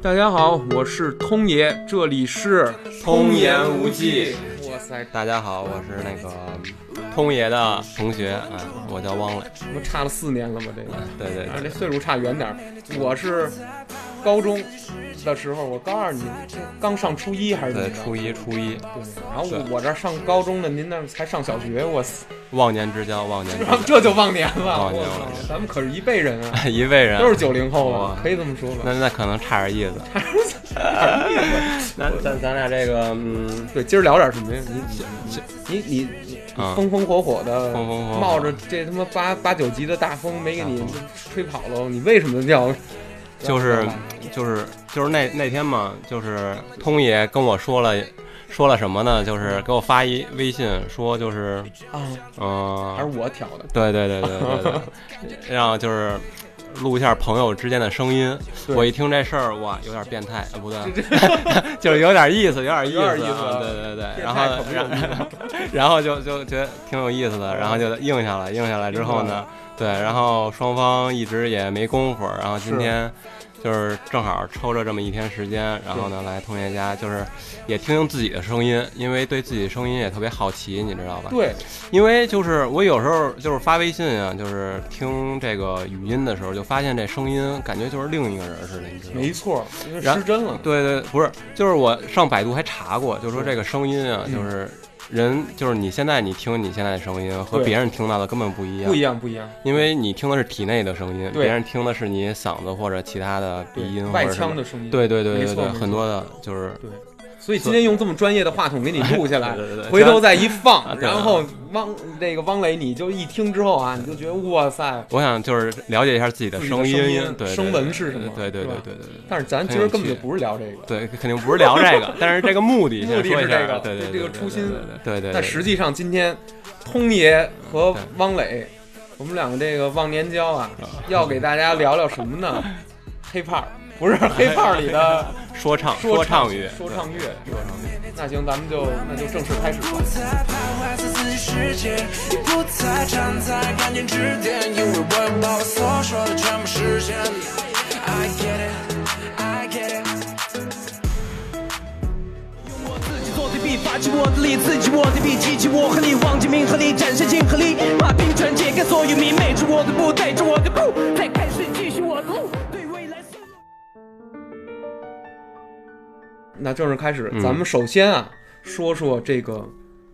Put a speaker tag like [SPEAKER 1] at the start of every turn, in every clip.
[SPEAKER 1] 大家好，我是通爷，这里是
[SPEAKER 2] 通言无忌。
[SPEAKER 1] 哇塞，
[SPEAKER 2] 大家好，我是那个通爷的同学，啊，我叫汪磊。
[SPEAKER 1] 不差了四年了吗？这个，
[SPEAKER 2] 对对对，
[SPEAKER 1] 这岁数差远点儿。我是高中的时候，我高二，你刚上初一还是？
[SPEAKER 2] 对，初一初一。
[SPEAKER 1] 对，然后我这上高中的，您那才上小学，我！
[SPEAKER 2] 忘年之交，忘年之交，
[SPEAKER 1] 这就忘年了。
[SPEAKER 2] 忘年
[SPEAKER 1] 了，咱们可是一辈人啊，
[SPEAKER 2] 一辈人
[SPEAKER 1] 都是九零后了，可以这么说吧？
[SPEAKER 2] 那那可能差点意思，
[SPEAKER 1] 差点意思。
[SPEAKER 2] 那咱咱俩这个，嗯，
[SPEAKER 1] 对，今儿聊点什么呀？你你你你风风火火的，
[SPEAKER 2] 风风火火，
[SPEAKER 1] 冒着这他妈八八九级的大风没给你吹跑了，你为什么要？
[SPEAKER 2] 就是就是就是那那天嘛，就是通爷跟我说了。说了什么呢？就是给我发一微信，说就是
[SPEAKER 1] 啊，
[SPEAKER 2] 嗯，
[SPEAKER 1] 还是我挑的。
[SPEAKER 2] 对对对对对对，然后 就是录一下朋友之间的声音。我一听这事儿，哇，有点变态，不对 就是有点意思，有点意思，对对对。然后然后就就觉得挺有意思的，然后就应下来，应下来之后呢，对，然后双方一直也没功夫，然后今天。就是正好抽着这么一天时间，然后呢来同学家，就是也听听自己的声音，因为对自己声音也特别好奇，你知道吧？
[SPEAKER 1] 对，
[SPEAKER 2] 因为就是我有时候就是发微信啊，就是听这个语音的时候，就发现这声音感觉就是另一个人似的，你知道吗？
[SPEAKER 1] 没错，失真了。
[SPEAKER 2] 对对，不是，就是我上百度还查过，就说这个声音啊，就是。人就是你现在你听你现在的声音和别人听到的根本不一样，
[SPEAKER 1] 不一样不一样，
[SPEAKER 2] 因为你听的是体内的声音，别人听的是你嗓子或者其他的鼻音
[SPEAKER 1] 外腔的声音，
[SPEAKER 2] 对对对对对，很多的就是
[SPEAKER 1] 对。所以今天用这么专业的话筒给你录下来，回头再一放，然后汪那个汪磊，你就一听之后啊，你就觉得哇塞！
[SPEAKER 2] 我想就是了解一下自己的声
[SPEAKER 1] 音，
[SPEAKER 2] 对
[SPEAKER 1] 声纹是什么？
[SPEAKER 2] 对对对对对。
[SPEAKER 1] 但是咱今儿根本就不是聊这个，
[SPEAKER 2] 对，肯定不是聊这个。但是这个目的，
[SPEAKER 1] 目的是这个，
[SPEAKER 2] 对对，
[SPEAKER 1] 这个初心，
[SPEAKER 2] 对对。
[SPEAKER 1] 但实际上今天，通爷和汪磊，我们两个这个忘年交啊，要给大家聊聊什么呢？黑怕。不是黑胖里的
[SPEAKER 2] 说唱
[SPEAKER 1] 说
[SPEAKER 2] 唱乐
[SPEAKER 1] 说唱乐说唱乐。那行，咱们就那就正式开始。
[SPEAKER 3] 用我自己做的笔，发起我的力，刺激我的笔，激起我和你，忘记名和利，战胜金和力，把平川借给所有迷，迈着我的步，带着我的步，再开
[SPEAKER 1] 那正式开始，咱们首先啊，说说这个，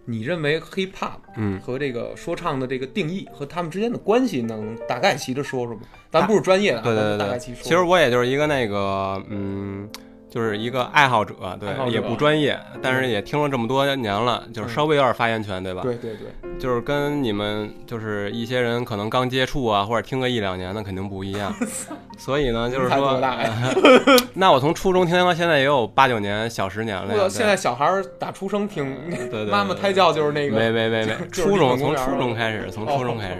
[SPEAKER 1] 你认为 hip hop 嗯和这个说唱的这个定义和他们之间的关系，能大概齐的说说吗？咱不是专业的，
[SPEAKER 2] 对对对，
[SPEAKER 1] 大概齐说。
[SPEAKER 2] 其实我也就是一个那个，嗯。就是一个爱好者，对，也不专业，但是也听了这么多年了，就是稍微有点发言权，对吧？
[SPEAKER 1] 对对对，
[SPEAKER 2] 就是跟你们就是一些人可能刚接触啊，或者听个一两年的肯定不一样。所以呢，就是说，那我从初中听到现在也有八九年、小十年了。
[SPEAKER 1] 现在小孩打出生听，
[SPEAKER 2] 对对，
[SPEAKER 1] 妈妈胎教就是那个，
[SPEAKER 2] 没没没没，初中从初中开始，从初中开始，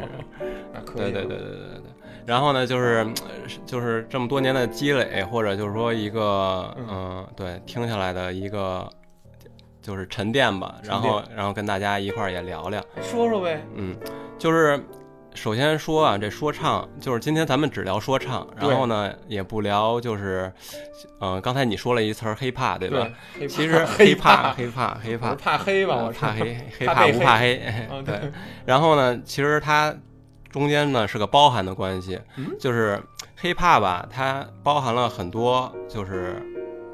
[SPEAKER 2] 对对对对对对。然后呢，就是就是这么多年的积累，或者就是说一个嗯，对，听下来的一个就是沉淀吧。然后然后跟大家一块儿也聊聊，
[SPEAKER 1] 说说呗。
[SPEAKER 2] 嗯，就是首先说啊，这说唱，就是今天咱们只聊说唱，然后呢也不聊就是嗯，刚才你说了一词儿黑怕，对吧？其实黑怕 黑怕黑怕
[SPEAKER 1] 怕黑吧？我
[SPEAKER 2] 怕黑 黑
[SPEAKER 1] 怕
[SPEAKER 2] 不怕黑？对。然后呢，其实他。中间呢是个包含的关系，就是 hiphop 吧，它包含了很多，就是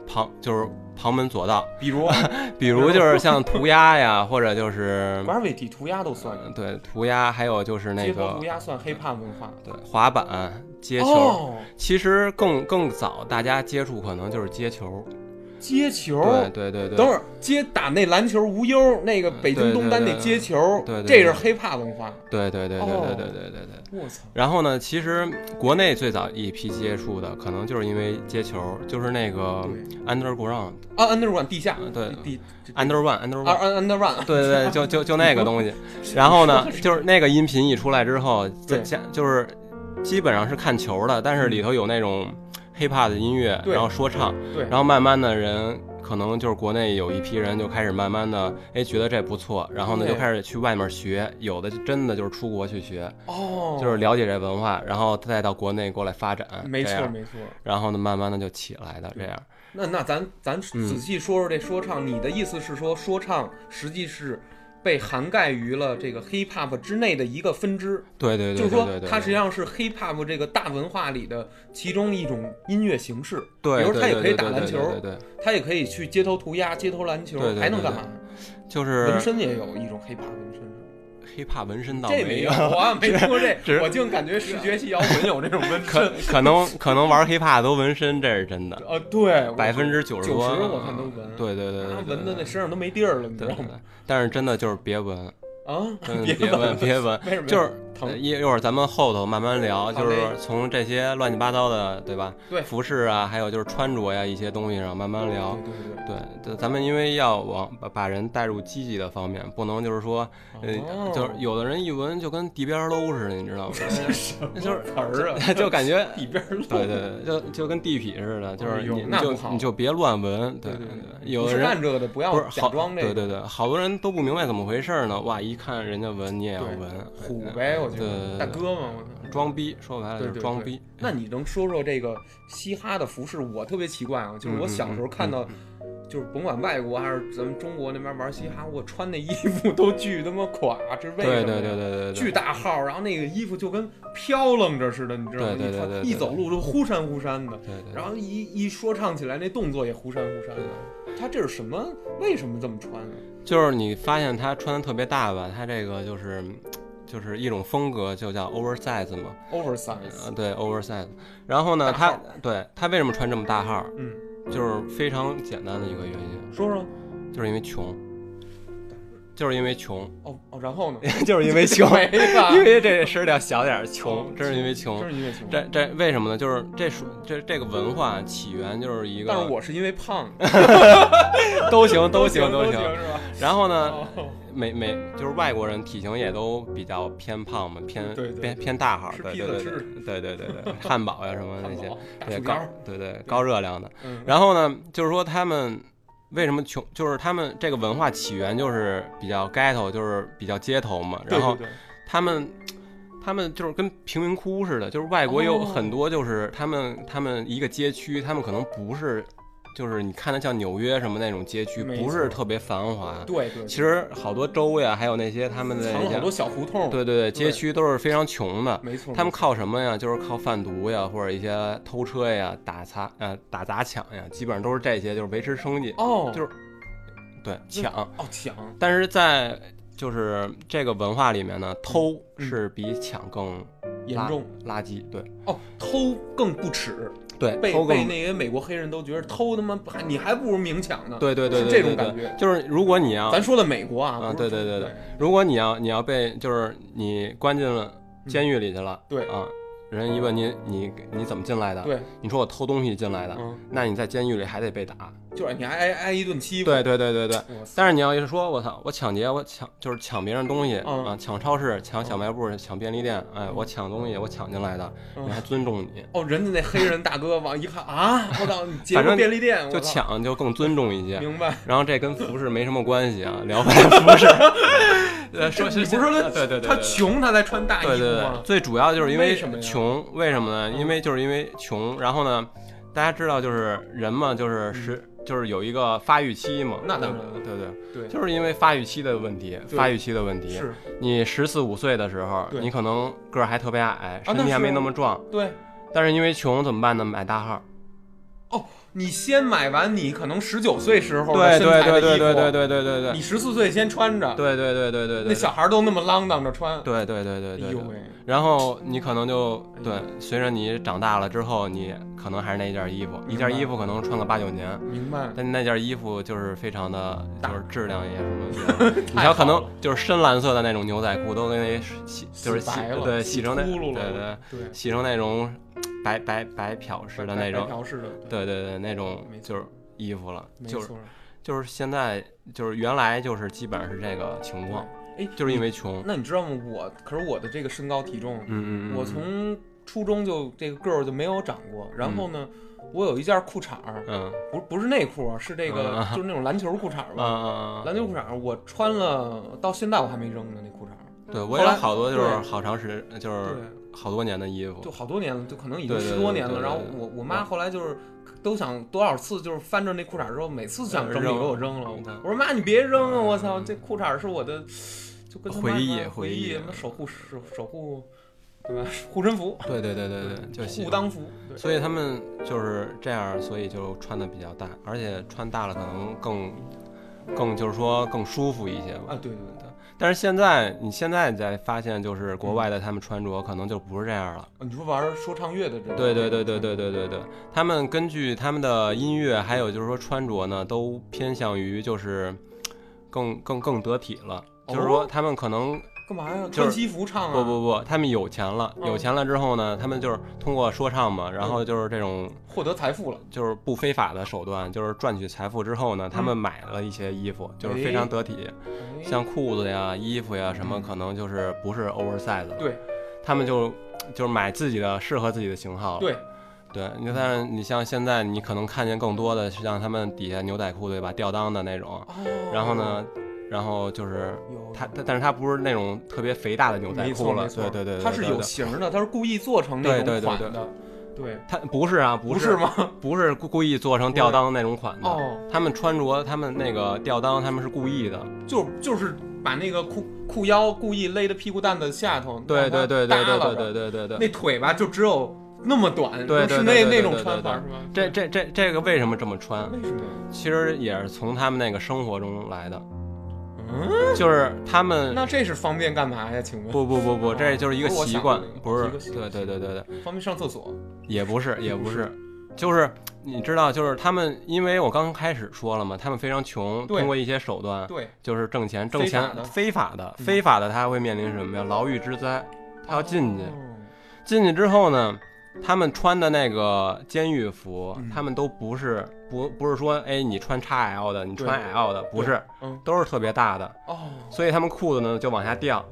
[SPEAKER 2] 旁就是旁门左道，
[SPEAKER 1] 比如？
[SPEAKER 2] 比如就是像涂鸦呀，或者就是
[SPEAKER 1] graffiti 涂鸦都算，
[SPEAKER 2] 对涂鸦，还有就是那个
[SPEAKER 1] 涂鸦算 hiphop 文化，
[SPEAKER 2] 对滑板、接球，其实更更早大家接触可能就是接球。
[SPEAKER 1] 接球，
[SPEAKER 2] 对对对对，
[SPEAKER 1] 等会儿接打那篮球无忧，那个北京东单那接球，
[SPEAKER 2] 对，
[SPEAKER 1] 这是黑怕文化，
[SPEAKER 2] 对对对对对对对对
[SPEAKER 1] 对。我操！
[SPEAKER 2] 然后呢，其实国内最早一批接触的，可能就是因为接球，就是那个 underground
[SPEAKER 1] 啊，underground 地下，
[SPEAKER 2] 对。
[SPEAKER 1] 地
[SPEAKER 2] underground，underground，underground，
[SPEAKER 1] 对
[SPEAKER 2] 对对，就就就那个东西。然后呢，就是那个音频一出来之后，加就是基本上是看球的，但是里头有那种。Hiphop 的音乐，然后说唱，然后慢慢的人可能就是国内有一批人就开始慢慢的，哎，觉得这不错，然后呢就开始去外面学，有的真的就是出国去学，
[SPEAKER 1] 哦，
[SPEAKER 2] 就是了解这文化，然后再到国内过来发展，
[SPEAKER 1] 没错没错，
[SPEAKER 2] 然后呢慢慢的就起来的这样。
[SPEAKER 1] 那那咱咱仔细说说这说唱，你的意思是说说唱实际是？被涵盖于了这个 hip hop 之内的一个分支，
[SPEAKER 2] 对对
[SPEAKER 1] 对，就是说它实际上是 hip hop 这个大文化里的其中一种音乐形式。
[SPEAKER 2] 对，
[SPEAKER 1] 比如它也可以打篮球，
[SPEAKER 2] 对对，
[SPEAKER 1] 它也可以去街头涂鸦、街头篮球，还能干嘛？
[SPEAKER 2] 就是
[SPEAKER 1] 纹身也有一种 hip hop 纹身。
[SPEAKER 2] 黑怕纹身倒
[SPEAKER 1] 没
[SPEAKER 2] 有，
[SPEAKER 1] 我没听过这，我净感觉视觉系摇滚有这种纹身。
[SPEAKER 2] 可可能可能玩黑怕都纹身，这是真的。
[SPEAKER 1] 呃，对，
[SPEAKER 2] 百分之九十多，
[SPEAKER 1] 我看都纹。
[SPEAKER 2] 对对对，
[SPEAKER 1] 纹的那身上都没地儿了，你知道吗？
[SPEAKER 2] 但是真的就是别纹。
[SPEAKER 1] 啊，
[SPEAKER 2] 别
[SPEAKER 1] 纹，
[SPEAKER 2] 别纹，就是一一会儿咱们后头慢慢聊，就是从这些乱七八糟的，对吧？
[SPEAKER 1] 对，
[SPEAKER 2] 服饰啊，还有就是穿着呀一些东西上慢慢聊。
[SPEAKER 1] 对对
[SPEAKER 2] 对，咱们因为要往把把人带入积极的方面，不能就是说，呃，就是有的人一闻就跟地边搂似的，你知道吗？
[SPEAKER 1] 那
[SPEAKER 2] 就是
[SPEAKER 1] 词儿啊，
[SPEAKER 2] 就感觉
[SPEAKER 1] 地边搂。
[SPEAKER 2] 对对对，就就跟地痞似的，就是你就你就别乱闻。对
[SPEAKER 1] 对对，
[SPEAKER 2] 有的人
[SPEAKER 1] 干这的不要假装这
[SPEAKER 2] 个。对对对，好多人都不明白怎么回事呢。哇，一看人家闻。你也要闻，
[SPEAKER 1] 虎呗，我觉得大哥嘛，我
[SPEAKER 2] 操，装逼，说白了就是装逼。
[SPEAKER 1] 那你能说说这个嘻哈的服饰？我特别奇怪啊，就是我小时候看到，就是甭管外国还是咱们中国那边玩嘻哈，我穿那衣服都巨他妈垮，这是为什么？
[SPEAKER 2] 对对对对对，
[SPEAKER 1] 巨大号，然后那个衣服就跟飘楞着似的，你知道吗？
[SPEAKER 2] 对对对，
[SPEAKER 1] 一走路就忽闪忽闪的，
[SPEAKER 2] 对对，
[SPEAKER 1] 然后一一说唱起来，那动作也忽闪忽闪的。他这是什么？为什么这么穿？
[SPEAKER 2] 就是你发现他穿的特别大吧？他这个就是。就是一种风格，就叫 oversize 嘛
[SPEAKER 1] ，oversize，
[SPEAKER 2] 对 oversize。然后呢，他对他为什么穿这么大号？
[SPEAKER 1] 嗯，
[SPEAKER 2] 就是非常简单的一个原因。
[SPEAKER 1] 说说，
[SPEAKER 2] 就是因为穷，就是因为穷。
[SPEAKER 1] 哦哦，然后呢？
[SPEAKER 2] 就是因为穷，因为这声调小点，穷，真
[SPEAKER 1] 是
[SPEAKER 2] 因为穷，
[SPEAKER 1] 真是因为穷。
[SPEAKER 2] 这这为什么呢？就是这属这这个文化起源就是一个。
[SPEAKER 1] 但是我是因为胖，
[SPEAKER 2] 都行都行
[SPEAKER 1] 都
[SPEAKER 2] 行？然后呢？美美就是外国人体型也都比较偏胖嘛，偏偏偏大号，对对对对对对对，汉堡呀什么那些，对高对对高热量的。然后呢，就是说他们为什么穷，就是他们这个文化起源就是比较 ghetto，就是比较街头嘛。然后他们他们就是跟贫民窟似的，就是外国有很多就是他们他们一个街区，他们可能不是。就是你看的像纽约什么那种街区，不是特别繁华。
[SPEAKER 1] 对对。
[SPEAKER 2] 其实好多州呀，还有那些他们的
[SPEAKER 1] 好多小胡同。
[SPEAKER 2] 对对对，街区都是非常穷的。
[SPEAKER 1] 没错。
[SPEAKER 2] 他们靠什么呀？就是靠贩毒呀，或者一些偷车呀、打砸呃打砸抢呀，基本上都是这些，就是维持生计。
[SPEAKER 1] 哦。
[SPEAKER 2] 就是，对抢。
[SPEAKER 1] 哦抢。
[SPEAKER 2] 但是在就是这个文化里面呢，偷是比抢更
[SPEAKER 1] 严重
[SPEAKER 2] 垃圾。对。
[SPEAKER 1] 哦，偷更不耻。
[SPEAKER 2] 对，
[SPEAKER 1] 被被那些美国黑人都觉得偷他妈还你还不如明抢呢。
[SPEAKER 2] 对对对，
[SPEAKER 1] 是这种感觉。
[SPEAKER 2] 就是如果你要
[SPEAKER 1] 咱说的美国啊，
[SPEAKER 2] 啊对对对对，如果你要你要被就是你关进了监狱里去了，
[SPEAKER 1] 对
[SPEAKER 2] 啊。人一问你，你你怎么进来的？
[SPEAKER 1] 对，
[SPEAKER 2] 你说我偷东西进来的，那你在监狱里还得被打，
[SPEAKER 1] 就是你还挨挨一顿欺负。
[SPEAKER 2] 对对对对对。但是你要一说，我操，我抢劫，我抢就是抢别人东西啊，抢超市，抢小卖部，抢便利店，哎，我抢东西，我抢进来的，你还尊重你。
[SPEAKER 1] 哦，人家那黑人大哥往一看啊，我操，劫便利店，
[SPEAKER 2] 就抢就更尊重一些。
[SPEAKER 1] 明白。
[SPEAKER 2] 然后这跟服饰没什么关系啊，聊回 服饰。呃，说
[SPEAKER 1] 你不是说他
[SPEAKER 2] 对对对，
[SPEAKER 1] 他穷他才穿大衣
[SPEAKER 2] 服吗？最主要就是因为穷，
[SPEAKER 1] 为
[SPEAKER 2] 什么呢？因为就是因为穷。然后呢，大家知道就是人嘛，就是十就是有一个发育期嘛。
[SPEAKER 1] 那当然，
[SPEAKER 2] 对对
[SPEAKER 1] 对，
[SPEAKER 2] 就是因为发育期的问题，发育期的问题。
[SPEAKER 1] 是，
[SPEAKER 2] 你十四五岁的时候，你可能个儿还特别矮，身体还没那么壮。
[SPEAKER 1] 对。
[SPEAKER 2] 但是因为穷怎么办呢？买大号。
[SPEAKER 1] 哦。你先买完，你可能十九岁时候
[SPEAKER 2] 的身材的衣服，对对对对对对对对。
[SPEAKER 1] 你十四岁先穿着，
[SPEAKER 2] 对对对对对对。
[SPEAKER 1] 那小孩都那么浪荡着穿，
[SPEAKER 2] 对对对对对。
[SPEAKER 1] 哎呦喂！
[SPEAKER 2] 然后你可能就对，随着你长大了之后，你可能还是那件衣服，一件衣服可能穿个八九年。
[SPEAKER 1] 明白。
[SPEAKER 2] 但那件衣服就是非常的，就是质量也什么。你像可能就是深蓝色的那种牛仔裤，都给那洗就是洗对洗成那对
[SPEAKER 1] 对
[SPEAKER 2] 对洗成那种。白白白漂似的那种，对。对对，那种就是衣服了，就是就是现在就是原来就是基本上是这个情况，
[SPEAKER 1] 哎，
[SPEAKER 2] 就是因为穷。
[SPEAKER 1] 那你知道吗？我可是我的这个身高体重，
[SPEAKER 2] 嗯
[SPEAKER 1] 嗯，我从初中就这个个儿就没有长过，然后呢，我有一件裤衩儿，
[SPEAKER 2] 嗯
[SPEAKER 1] 不不是内裤，是这个
[SPEAKER 2] 嗯。
[SPEAKER 1] 就是那种篮球裤衩儿
[SPEAKER 2] 嗯
[SPEAKER 1] 吧，
[SPEAKER 2] 嗯
[SPEAKER 1] 篮球裤衩儿我穿了到现在我还没扔呢，那裤衩
[SPEAKER 2] 对我有
[SPEAKER 1] 后来
[SPEAKER 2] 好多就是好长时，就是
[SPEAKER 1] 对，
[SPEAKER 2] 好多年的衣服
[SPEAKER 1] 就，好多年了，就可能已经十多年了。然后我我妈后来就是都想多少次，就是翻着那裤衩儿之后，每次想
[SPEAKER 2] 扔
[SPEAKER 1] 给我扔了
[SPEAKER 2] 嗯。
[SPEAKER 1] 我说妈，你别扔啊！我操，这裤衩儿是我的，就跟
[SPEAKER 2] 回忆
[SPEAKER 1] 回
[SPEAKER 2] 回忆
[SPEAKER 1] 守护守守护，对吧？护身符，
[SPEAKER 2] 对对对对对，就。
[SPEAKER 1] 护裆符。对
[SPEAKER 2] 所以他们就是这样，所以就穿的比较大，而且穿大了可能更更就是说更舒服一些吧。
[SPEAKER 1] 啊，对对对。
[SPEAKER 2] 但是现在你现在在发现，就是国外的他们穿着可能就不是这样了。
[SPEAKER 1] 啊你说玩说唱乐的这？
[SPEAKER 2] 对对对对对对对对，他们根据他们的音乐，还有就是说穿着呢，都偏向于就是更更更得体了。就是说他们可能
[SPEAKER 1] 干嘛呀？
[SPEAKER 2] 就是
[SPEAKER 1] 穿西服唱啊？
[SPEAKER 2] 不不不，他们有钱了，
[SPEAKER 1] 嗯
[SPEAKER 2] 有钱了之后呢，他们就是通过说唱嘛，然后就是这种
[SPEAKER 1] 获得财富了。
[SPEAKER 2] 就是不非法的手段，就是赚取财富之后呢，他们买了一些衣服，就是非常得体，
[SPEAKER 1] 哎
[SPEAKER 2] 像裤子呀、衣服呀什么，
[SPEAKER 1] 嗯
[SPEAKER 2] 可能就是不是 oversize 了，
[SPEAKER 1] 对
[SPEAKER 2] 他们就就是买自己的适合自己的型号。
[SPEAKER 1] 对，
[SPEAKER 2] 对，你看你像现在你可能看见更多的是像他们底下牛仔裤对吧，吊裆的那种，
[SPEAKER 1] 哦
[SPEAKER 2] 然后呢，然后就是
[SPEAKER 1] 它
[SPEAKER 2] 它，但但是它不是那种特别肥大的牛仔裤了，对对对，对
[SPEAKER 1] 它是有型儿的，它是故意做成那
[SPEAKER 2] 对对对对
[SPEAKER 1] 种款的。对，
[SPEAKER 2] 它不是啊，不
[SPEAKER 1] 是吗？
[SPEAKER 2] 不是故故意做成吊裆那种款的，
[SPEAKER 1] 哦，
[SPEAKER 2] 他们穿着他们那个吊裆，他们是故意的，
[SPEAKER 1] 就就是把那个裤裤腰故意勒的屁股蛋子下头，
[SPEAKER 2] 对对对对对对对
[SPEAKER 1] 对，
[SPEAKER 2] 对对对。
[SPEAKER 1] 那腿吧就只有那么短，
[SPEAKER 2] 对对
[SPEAKER 1] 是那那种穿法是吧？
[SPEAKER 2] 这这这这个为什么这么穿？
[SPEAKER 1] 为什么？
[SPEAKER 2] 其实也是从他们那个生活中来的，
[SPEAKER 1] 嗯，
[SPEAKER 2] 就是他们
[SPEAKER 1] 那这是方便干嘛呀？请问
[SPEAKER 2] 不不不不，这就是一个习惯不是对对对对对，
[SPEAKER 1] 方便上厕所？
[SPEAKER 2] 也不是也不是，就是你知道，就是他们，因为我刚开始说了嘛，他们非常穷，通过一些手段
[SPEAKER 1] 对，
[SPEAKER 2] 就是挣钱，挣钱
[SPEAKER 1] 的
[SPEAKER 2] 非法的
[SPEAKER 1] 嗯
[SPEAKER 2] 非法的，他会面临什么呀？牢狱之灾，他要进去。
[SPEAKER 1] 哦
[SPEAKER 2] 进去之后呢，他们穿的那个监狱服，
[SPEAKER 1] 嗯。
[SPEAKER 2] 他们都不是不不是说，哎，你穿 XL 的，你穿 L 的，不是，
[SPEAKER 1] 嗯。
[SPEAKER 2] 都是特别大的，
[SPEAKER 1] 哦，
[SPEAKER 2] 所以他们裤子呢就往下掉。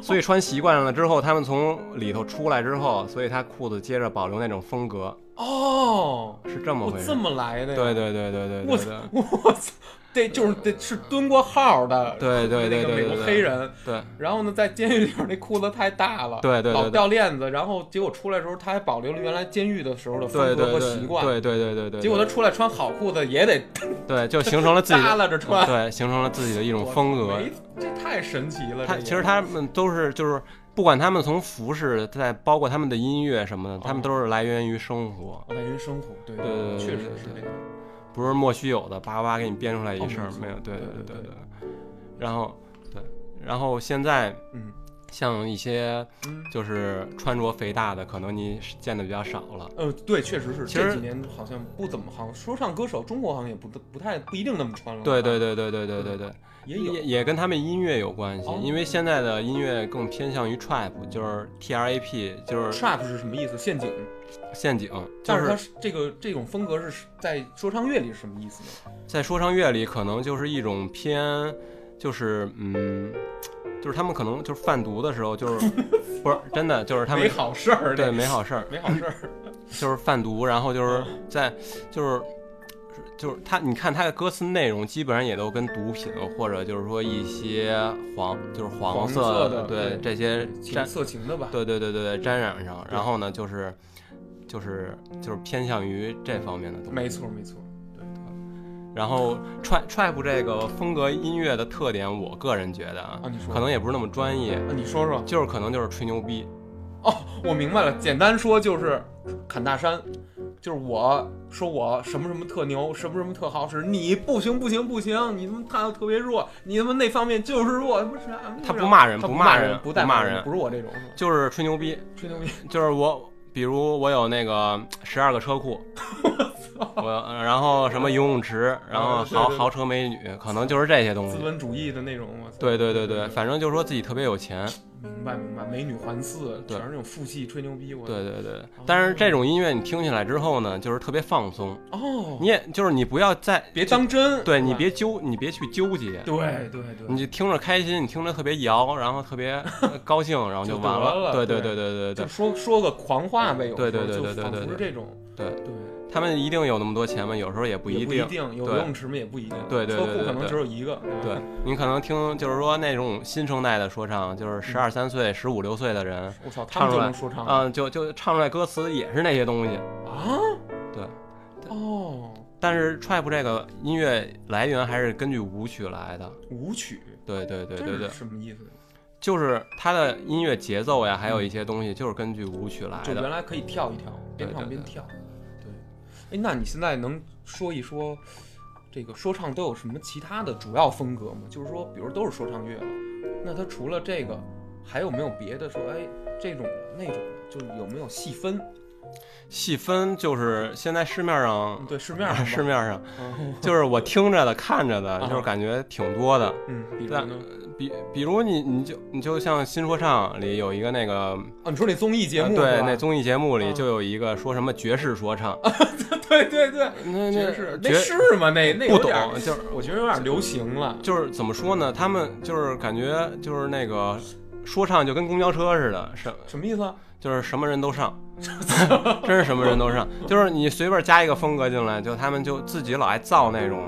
[SPEAKER 2] 所以穿习惯了之后，他们从里头出来之后，所以他裤子接着保留那种风格，
[SPEAKER 1] 哦，
[SPEAKER 2] 是这么回事。
[SPEAKER 1] 这么来的呀？
[SPEAKER 2] 对对对对对
[SPEAKER 1] 我
[SPEAKER 2] 对。对
[SPEAKER 1] 我操，这就是对是蹲过号的，
[SPEAKER 2] 对对对
[SPEAKER 1] 那个美国黑人，
[SPEAKER 2] 对
[SPEAKER 1] 然后呢，在监狱里边那裤子太大了，
[SPEAKER 2] 对对
[SPEAKER 1] 老掉链子，然后结果出来的时候他还保留了原来监狱的时候的风格和习惯，
[SPEAKER 2] 对对对对对，
[SPEAKER 1] 结果他出来穿好裤子也得
[SPEAKER 2] 对就形成了自己
[SPEAKER 1] 耷拉着穿，
[SPEAKER 2] 对形成了自己的一种风格。
[SPEAKER 1] 这太神奇了。
[SPEAKER 2] 他其实他们都是就是不管他们从服饰，再包括他们的音乐什么的，他们都是来源于生活，
[SPEAKER 1] 来源于生活，对
[SPEAKER 2] 对对对
[SPEAKER 1] 确实是这样。
[SPEAKER 2] 不是莫须有的叭叭给你编出来一
[SPEAKER 1] 哦
[SPEAKER 2] 事儿，
[SPEAKER 1] 没
[SPEAKER 2] 有，对
[SPEAKER 1] 对
[SPEAKER 2] 对
[SPEAKER 1] 对对
[SPEAKER 2] 对。然后对，然后现在
[SPEAKER 1] 嗯
[SPEAKER 2] 像一些
[SPEAKER 1] 嗯，
[SPEAKER 2] 就是穿着肥大的，可能你见的比较少了。
[SPEAKER 1] 呃，对，确实是
[SPEAKER 2] 其实
[SPEAKER 1] 这几年好像不怎么，好像说唱歌手，中国好像也不不太不一定那么穿了。
[SPEAKER 2] 对对对对对对对对，
[SPEAKER 1] 也有
[SPEAKER 2] 也也跟他们音乐有关系
[SPEAKER 1] 哦，
[SPEAKER 2] 因为现在的音乐更偏向于 trap，就是 T R A P，就是
[SPEAKER 1] trap 是什么意思？陷阱。
[SPEAKER 2] 陷阱，就
[SPEAKER 1] 但是它这个这种风格是在说唱乐里是什么意思呢？
[SPEAKER 2] 在说唱乐里，可能就是一种偏，就是嗯，就是他们可能就是贩毒的时候，就是 不是真的，就是他们
[SPEAKER 1] 没好事儿，
[SPEAKER 2] 对没好事儿，
[SPEAKER 1] 没好事儿。
[SPEAKER 2] 就是贩毒，然后就是
[SPEAKER 1] 哦
[SPEAKER 2] 在就是。就是他，你看他的歌词内容，基本上也都跟毒品或者就是说一些黄，就是黄
[SPEAKER 1] 黄
[SPEAKER 2] 色
[SPEAKER 1] 色的
[SPEAKER 2] 对
[SPEAKER 1] 对
[SPEAKER 2] 这些
[SPEAKER 1] 色情的吧？
[SPEAKER 2] 对对对对对沾染上，然后呢就是就是就是偏向于这方面的东西。
[SPEAKER 1] 没错没错。
[SPEAKER 2] 对然后 trap trap 这个风格音乐的特点，我个人觉得啊
[SPEAKER 1] 啊，你说
[SPEAKER 2] 可能也不是那么专业，
[SPEAKER 1] 啊，你说说。
[SPEAKER 2] 就是可能就是吹牛逼。
[SPEAKER 1] 哦，我明白了，简单说就是砍大山，就是我说我什么什么特牛，什么什么特好使，你不行不行不行，你他妈他特别弱，你他妈那方面就是弱，他妈啥？
[SPEAKER 2] 他不骂人
[SPEAKER 1] 不
[SPEAKER 2] 不骂人
[SPEAKER 1] 人，不带骂
[SPEAKER 2] 人
[SPEAKER 1] 不是我这种？
[SPEAKER 2] 就是吹牛逼，
[SPEAKER 1] 吹牛逼，
[SPEAKER 2] 就是我，比如我有那个十二个车库，我然后什么游泳池，然后豪豪车美女，可能就是这些东西。
[SPEAKER 1] 资本主义的那种，我操。
[SPEAKER 2] 对对对对，反正就是说自己特别有钱。
[SPEAKER 1] 明白明白，美女环伺，全是那种负气吹牛逼，我
[SPEAKER 2] 对对对，但是这种音乐你听起来之后呢，就是特别放松。
[SPEAKER 1] 哦，
[SPEAKER 2] 你也就是你不要再
[SPEAKER 1] 别当真，
[SPEAKER 2] 对你别纠，你别去纠结。
[SPEAKER 1] 对对对，
[SPEAKER 2] 你就听着开心，你听着特别摇，然后特别呃 高兴，然后
[SPEAKER 1] 就
[SPEAKER 2] 完
[SPEAKER 1] 了
[SPEAKER 2] 对对
[SPEAKER 1] 对。
[SPEAKER 2] 对对
[SPEAKER 1] 就说说个狂话呗，有时候
[SPEAKER 2] 对对对
[SPEAKER 1] 就仿
[SPEAKER 2] 对对对对
[SPEAKER 1] 佛是这种，
[SPEAKER 2] 对，
[SPEAKER 1] 对，
[SPEAKER 2] 他们一定有那么多钱吗？有时候也不一定。
[SPEAKER 1] 不一定，有
[SPEAKER 2] 对
[SPEAKER 1] 游泳池吗？也不一定，
[SPEAKER 2] 对对对对
[SPEAKER 1] 车库可能
[SPEAKER 2] 对
[SPEAKER 1] 只有一个，
[SPEAKER 2] 对你可能听，就是说那种新生代的说唱，就是十二三岁、十五六岁的人，
[SPEAKER 1] 我操，他们就
[SPEAKER 2] 唱出来
[SPEAKER 1] 能说唱
[SPEAKER 2] 嗯、就就唱出来歌词也是那些东西。
[SPEAKER 1] 啊？
[SPEAKER 2] 对，
[SPEAKER 1] 哦，
[SPEAKER 2] 但是 trap 这个音乐来源还是根据舞曲来的。
[SPEAKER 1] 舞曲，
[SPEAKER 2] 对对对
[SPEAKER 1] 这
[SPEAKER 2] 对对
[SPEAKER 1] 是，什么意思？
[SPEAKER 2] 就是它的音乐节奏呀，还有一些东西就是根据舞曲来的
[SPEAKER 1] 就原。来可以跳一跳，边
[SPEAKER 2] 对对对
[SPEAKER 1] 唱边跳。哎，那你现在能说一说这个说唱都有什么其他的主要风格吗？就是说，比如都是说唱乐了，那它除了这个，还有没有别的说？哎，这种那种，就是有没有细分？
[SPEAKER 2] 细分就是现在市面上，
[SPEAKER 1] 对，市面上
[SPEAKER 2] 市面上
[SPEAKER 1] 嗯
[SPEAKER 2] 就是我听着的、看着的，
[SPEAKER 1] 啊
[SPEAKER 2] 就是感觉挺多的。
[SPEAKER 1] 嗯，比如？
[SPEAKER 2] 比比如你你就你就像新说唱里有一个那个
[SPEAKER 1] 哦，你说那综艺节目
[SPEAKER 2] 呃对那综艺节目里
[SPEAKER 1] 嗯
[SPEAKER 2] 就有一个说什么爵士说唱，
[SPEAKER 1] 对对对，
[SPEAKER 2] 那那
[SPEAKER 1] 爵士那
[SPEAKER 2] 爵
[SPEAKER 1] 是吗？那那
[SPEAKER 2] 不懂就是
[SPEAKER 1] 我觉得有点流行了。
[SPEAKER 2] 就是怎么说呢？他们就是感觉就是那个说唱就跟公交车似的，什
[SPEAKER 1] 什么意思啊？
[SPEAKER 2] 就是什么人都上，真是什么人都上。就是你随便加一个风格进来，就他们就自己老爱造那种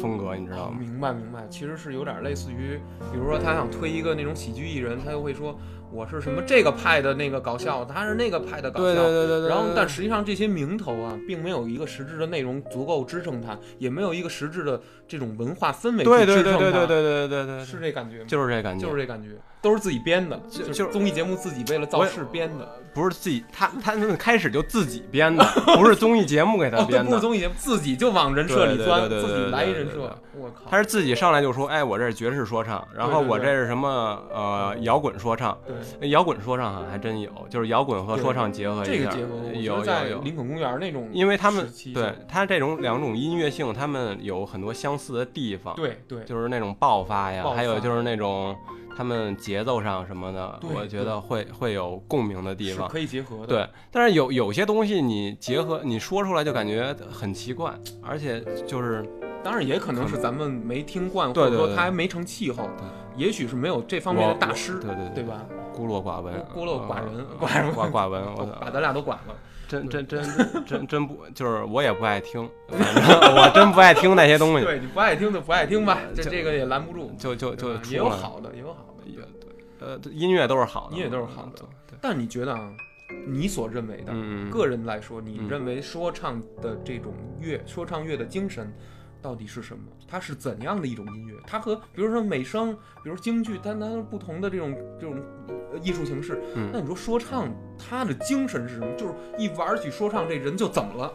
[SPEAKER 2] 风格，你知道
[SPEAKER 1] 哦
[SPEAKER 2] 吗？
[SPEAKER 1] 明白明白，其实是有点类似于，比如说他想推一个那种喜剧艺人，他就会说我是什么这个派的那个搞笑，他是那个派的搞笑。
[SPEAKER 2] 对对对对对。
[SPEAKER 1] 然后，但实际上这些名头啊，并没有一个实质的内容足够支撑他，也没有一个实质的这种文化氛围
[SPEAKER 2] 对
[SPEAKER 1] 去
[SPEAKER 2] 对对对对对对对对，
[SPEAKER 1] 是这感觉吗？
[SPEAKER 2] 就是这感觉，
[SPEAKER 1] 就是这感觉，都是自己编的，就
[SPEAKER 2] 是
[SPEAKER 1] 综艺节目自己为了造势编的。
[SPEAKER 2] 不是自己，他他们开始就自己编的，不是综艺节目给他编的。
[SPEAKER 1] 不是综艺节目，自己就往人设里钻，自己来一人设。我靠！
[SPEAKER 2] 他是自己上来就说，哎，我这是爵士说唱，然后我这是什么呃摇滚说唱，
[SPEAKER 1] 对
[SPEAKER 2] 摇滚说唱好像还真有，就是摇滚和说唱结合一下，
[SPEAKER 1] 这个结合，
[SPEAKER 2] 有
[SPEAKER 1] 在
[SPEAKER 2] 有有。
[SPEAKER 1] 林肯公园那种，
[SPEAKER 2] 因为他们对他这种两种音乐性，他们有很多相似的地方，
[SPEAKER 1] 对对，
[SPEAKER 2] 就是那种爆发呀，
[SPEAKER 1] 发
[SPEAKER 2] 还有就是那种他们节奏上什么的，我觉得会会有共鸣的地方。
[SPEAKER 1] 可以结合的。
[SPEAKER 2] 对，但是有有些东西你结合你说出来就感觉很奇怪，而且就是
[SPEAKER 1] 当然也可能是咱们没听惯，或者说
[SPEAKER 2] 对对
[SPEAKER 1] 他还没成气候，也许是没有这方面的大师，
[SPEAKER 2] 对对
[SPEAKER 1] 对吧？
[SPEAKER 2] 孤陋寡闻，
[SPEAKER 1] 孤陋寡人
[SPEAKER 2] 呃
[SPEAKER 1] 寡人
[SPEAKER 2] 寡寡闻，
[SPEAKER 1] 把咱俩都管了。
[SPEAKER 2] 真真真真真不就是我也不爱听，反正我真不爱听那些东西，
[SPEAKER 1] 对，你不爱听就不爱听吧，这这个也拦不住。
[SPEAKER 2] 就就就
[SPEAKER 1] 也有好的，也有好的。
[SPEAKER 2] 也对，呃，音乐都是好的，
[SPEAKER 1] 音乐都是好的，但你觉得啊，你所认为的，
[SPEAKER 2] 嗯，
[SPEAKER 1] 个人来说，你
[SPEAKER 2] 嗯
[SPEAKER 1] 认为说唱的这种乐，说唱乐的精神到底是什么？它是怎样的一种音乐？它和比如说美声，比如京剧，它它不同的这种这种呃艺术形式。
[SPEAKER 2] 嗯
[SPEAKER 1] 那你说说唱，它的精神是什么？就是一玩起说唱，这人就怎么了？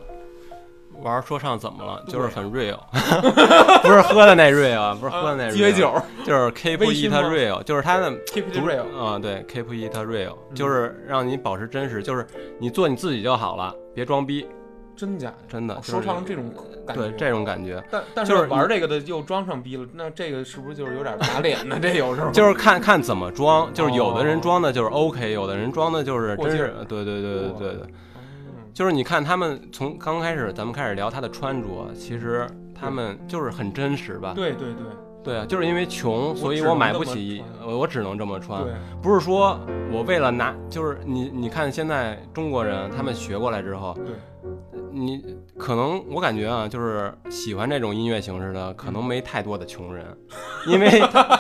[SPEAKER 2] 玩说唱怎么了？就是很 real，不是喝的那 real，啊不是喝的那
[SPEAKER 1] 鸡尾
[SPEAKER 2] real，
[SPEAKER 1] 酒
[SPEAKER 2] 就是 keep
[SPEAKER 1] 微
[SPEAKER 2] it real，就是它的
[SPEAKER 1] ，keep it real。
[SPEAKER 2] 啊，对，keep it real，
[SPEAKER 1] 嗯
[SPEAKER 2] 就是让你保持真实，就是你做你自己就好了，别装逼，
[SPEAKER 1] 真假的？
[SPEAKER 2] 真的。
[SPEAKER 1] 哦
[SPEAKER 2] 就是
[SPEAKER 1] 说唱这种感觉，
[SPEAKER 2] 对这种感觉，
[SPEAKER 1] 但但
[SPEAKER 2] 就是是
[SPEAKER 1] 玩这个的又装上逼了，那这个是不是就是有点打脸呢？这有时候
[SPEAKER 2] 就是看看怎么装，就是有的人
[SPEAKER 1] 哦
[SPEAKER 2] 装的就是 OK，有的人装的就是真是对对对对对对，
[SPEAKER 1] 嗯
[SPEAKER 2] 就是你看他们从刚开始咱们开始聊他的穿着，其实他们就是很真实吧？
[SPEAKER 1] 对对对
[SPEAKER 2] 对啊，就是因为穷，所以我买不起，我我只能这么穿。不是说我为了拿，就是你你看现在中国人他们学过来之后，
[SPEAKER 1] 对，
[SPEAKER 2] 你可能我感觉啊，就是喜欢这种音乐形式的，可能没太多的穷人，因为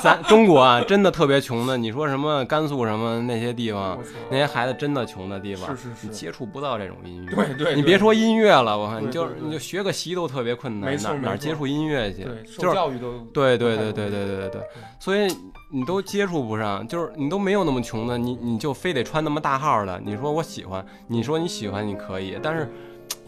[SPEAKER 2] 咱中国啊真的特别穷的，你说什么甘肃什么那些地方那些孩子真的穷的地方，
[SPEAKER 1] 是是是
[SPEAKER 2] 你接触不到这种音乐。
[SPEAKER 1] 对对，对
[SPEAKER 2] 你别说音乐了，我看你就你就学个习都特别困难，哪哪接触音乐去？
[SPEAKER 1] 对，受
[SPEAKER 2] 就是
[SPEAKER 1] 教育都
[SPEAKER 2] 对对对对对对对对，所以你都接触不上，就是你都没有那么穷的，你你就非得穿那么大号的。你说我喜欢，你说你喜欢你可以，但是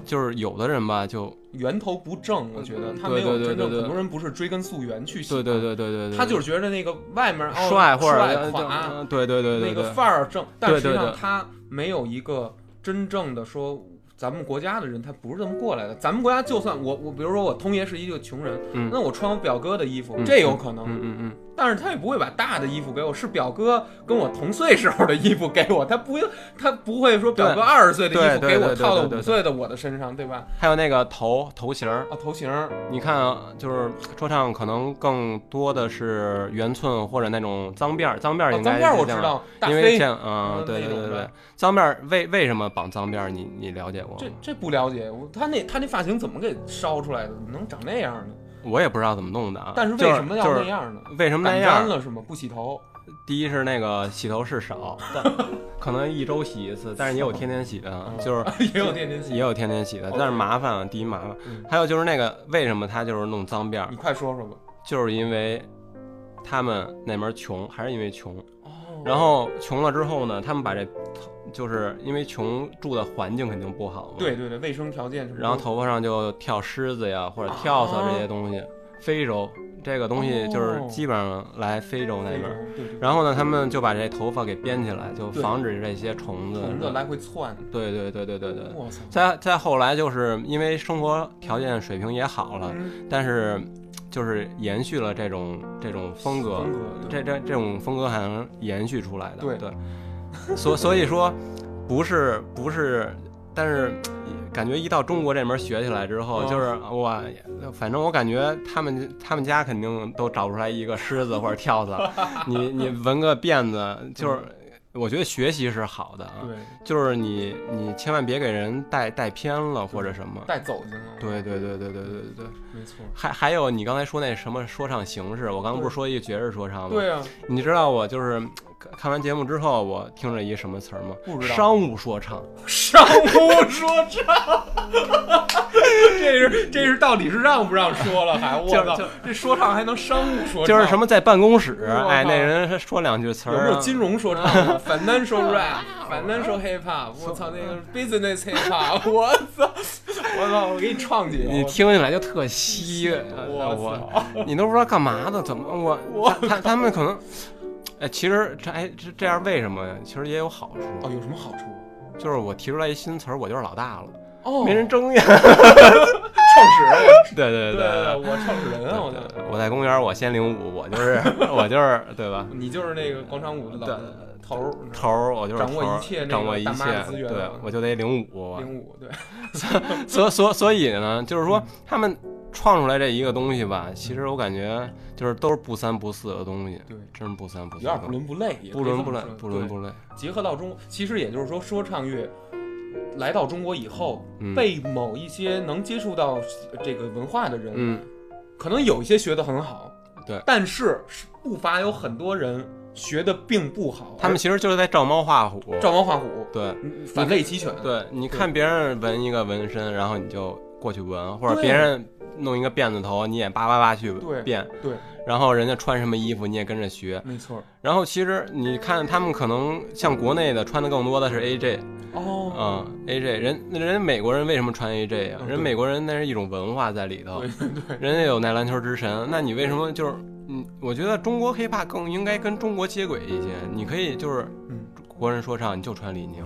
[SPEAKER 2] 就是有的人吧，就
[SPEAKER 1] 源头不正，我觉得他没有真正，很多人不是追根溯源去喜
[SPEAKER 2] 对
[SPEAKER 1] 欢，
[SPEAKER 2] 对对对对对，
[SPEAKER 1] 他就是觉得那个外面哦
[SPEAKER 2] 帅或者
[SPEAKER 1] 帅垮，
[SPEAKER 2] 嗯对对对对
[SPEAKER 1] 那个，范儿正，但实际上他没有一个真正的说咱们国家的人他不是这么过来的。咱们国家就算我我比如说我通爷是一个穷人，
[SPEAKER 2] 嗯。
[SPEAKER 1] 那我穿我表哥的衣服，
[SPEAKER 2] 嗯
[SPEAKER 1] 这有可能。
[SPEAKER 2] 嗯嗯嗯，
[SPEAKER 1] 但是他也不会把大的衣服给我，是表哥跟我同岁时候的衣服给我，他不他不会说表哥
[SPEAKER 2] 对
[SPEAKER 1] 二十岁的衣服给我套到五岁的我的身上，对吧？
[SPEAKER 2] 还有那个头头型儿，
[SPEAKER 1] 啊，头型儿
[SPEAKER 2] 你看啊，就是说唱可能更多的是圆寸或者那种脏辫儿，脏辫应该
[SPEAKER 1] 脏辫我知道，
[SPEAKER 2] 因为像嗯
[SPEAKER 1] 嗯
[SPEAKER 2] 对对对对脏辫儿为为什么绑脏辫儿？你你了解过吗？
[SPEAKER 1] 这这不了解，我他那他那发型怎么给烧出来的？怎么能长那样呢？
[SPEAKER 2] 我也不知道怎么弄的啊。
[SPEAKER 1] 但是为什么要
[SPEAKER 2] 就是
[SPEAKER 1] 那样呢？
[SPEAKER 2] 为什么那样
[SPEAKER 1] 沾？了是吗？不洗头，
[SPEAKER 2] 第一是那个洗头是少，但 可能一周洗一次，但是也有天天洗的，
[SPEAKER 1] 嗯
[SPEAKER 2] 就是
[SPEAKER 1] 也有天天洗。
[SPEAKER 2] 也有天天洗的，但是麻烦啊，第一麻烦
[SPEAKER 1] 嗯。
[SPEAKER 2] 还有就是那个为什么他就是弄脏辫儿
[SPEAKER 1] 你，快说说吧。
[SPEAKER 2] 就是因为他们那门穷，还是因为穷。
[SPEAKER 1] 哦
[SPEAKER 2] 然后穷了之后呢，他们把这就是因为穷住的环境肯定不好嘛，
[SPEAKER 1] 对对对，卫生条件什么。
[SPEAKER 2] 然后头发上就跳虱子呀或者跳蚤这些东西。非洲这个东西就是
[SPEAKER 1] 哦
[SPEAKER 2] 基本上来非洲那
[SPEAKER 1] 那
[SPEAKER 2] 边儿，
[SPEAKER 1] 对对，
[SPEAKER 2] 然后呢，他们就把这头发给编起来，就防止这些虫子。
[SPEAKER 1] 虫子来回窜。
[SPEAKER 2] 对对对对对对。再再后来，就是因为生活条件水平也好了，
[SPEAKER 1] 嗯
[SPEAKER 2] 但是就是延续了这种这种风格，
[SPEAKER 1] 风格
[SPEAKER 2] 这这这种风格还能延续出来的。
[SPEAKER 1] 对
[SPEAKER 2] 对，所所以说，不是不是，但是感觉一到中国这门学起来之后，
[SPEAKER 1] 嗯
[SPEAKER 2] 就是哇，反正我感觉他们他们家肯定都找不出来一个狮子或者跳蚤，你你纹个辫子，就是我觉得学习是好的啊，
[SPEAKER 1] 对，
[SPEAKER 2] 就是你你千万别给人带带偏了或者什么。
[SPEAKER 1] 带走去了。
[SPEAKER 2] 对对对对对对对对，
[SPEAKER 1] 没错。
[SPEAKER 2] 还还有你刚才说那什么说唱形式，我刚刚不是说一个爵士说唱吗？
[SPEAKER 1] 对啊，
[SPEAKER 2] 你知道我就是看看完节目之后，我听着一什么词儿吗？
[SPEAKER 1] 不知道
[SPEAKER 2] 商务说唱。
[SPEAKER 1] 商务说唱，这是这是到底是让不让说了还？我操这说唱还能商务说唱？
[SPEAKER 2] 就是什么在办公室，哎，那人说两句词儿，
[SPEAKER 1] 有没有金融说唱啊？Financial rap，Financial hip hop，我操，那个 business hip hop，我操，我操，我给你创几个。
[SPEAKER 2] 你听起来就特稀，呃
[SPEAKER 1] 我
[SPEAKER 2] 我
[SPEAKER 1] 操，
[SPEAKER 2] 你都不知道干嘛的，怎么我
[SPEAKER 1] 我
[SPEAKER 2] 他他他们可能，哎，其实这哎这这样为什么呀？其实也有好处哦，
[SPEAKER 1] 有什么好处？
[SPEAKER 2] 就是我提出来一新词儿，我就是老大了，
[SPEAKER 1] 哦，
[SPEAKER 2] 没人争呀。
[SPEAKER 1] 创始人，
[SPEAKER 2] 对对
[SPEAKER 1] 对。对，我创始人啊，我操，
[SPEAKER 2] 我在公园我先领舞，我就是 我就是对吧？
[SPEAKER 1] 你就是那个广场舞的老头儿，
[SPEAKER 2] 头儿我就是
[SPEAKER 1] 掌握一切
[SPEAKER 2] 掌握一切
[SPEAKER 1] 资，源
[SPEAKER 2] 对我就得领舞。
[SPEAKER 1] 领舞，对，
[SPEAKER 2] 所所 所以呢，就是说他们创出来这一个东西吧，其实我感觉就是都是不三不四的东西，
[SPEAKER 1] 对，
[SPEAKER 2] 真是不三不
[SPEAKER 1] 有点不。伦不类，
[SPEAKER 2] 不伦不类不伦不类。
[SPEAKER 1] 结合到中，其实也就是说，说唱乐来到中国以后，
[SPEAKER 2] 嗯。
[SPEAKER 1] 被某一些能接触到这个文化的人，
[SPEAKER 2] 嗯，
[SPEAKER 1] 可能有一些学得很好，
[SPEAKER 2] 对。
[SPEAKER 1] 但是是不乏有很多人学的并不好，
[SPEAKER 2] 他们其实就是在照猫画虎。
[SPEAKER 1] 照猫画虎，
[SPEAKER 2] 对。
[SPEAKER 1] 嗯反类齐全，
[SPEAKER 2] 对，你看别人纹一个纹身，然后你就过去纹，或者别人弄一个辫子头，你也叭叭叭去
[SPEAKER 1] 对
[SPEAKER 2] 变。
[SPEAKER 1] 对，
[SPEAKER 2] 然后人家穿什么衣服，你也跟着学。
[SPEAKER 1] 没错。
[SPEAKER 2] 然后其实你看他们可能像国内的穿的更多的是 AJ，
[SPEAKER 1] 哦，
[SPEAKER 2] 嗯，AJ 人人美国人为什么穿 AJ 啊？
[SPEAKER 1] 嗯对。
[SPEAKER 2] 人美国人那是一种文化在里头。
[SPEAKER 1] 对，对，
[SPEAKER 2] 人家有那篮球之神，那你为什么就是嗯？我觉得中国 hiphop 更应该跟中国接轨一些，你可以就是
[SPEAKER 1] 嗯。
[SPEAKER 2] 国人说唱你就穿李宁，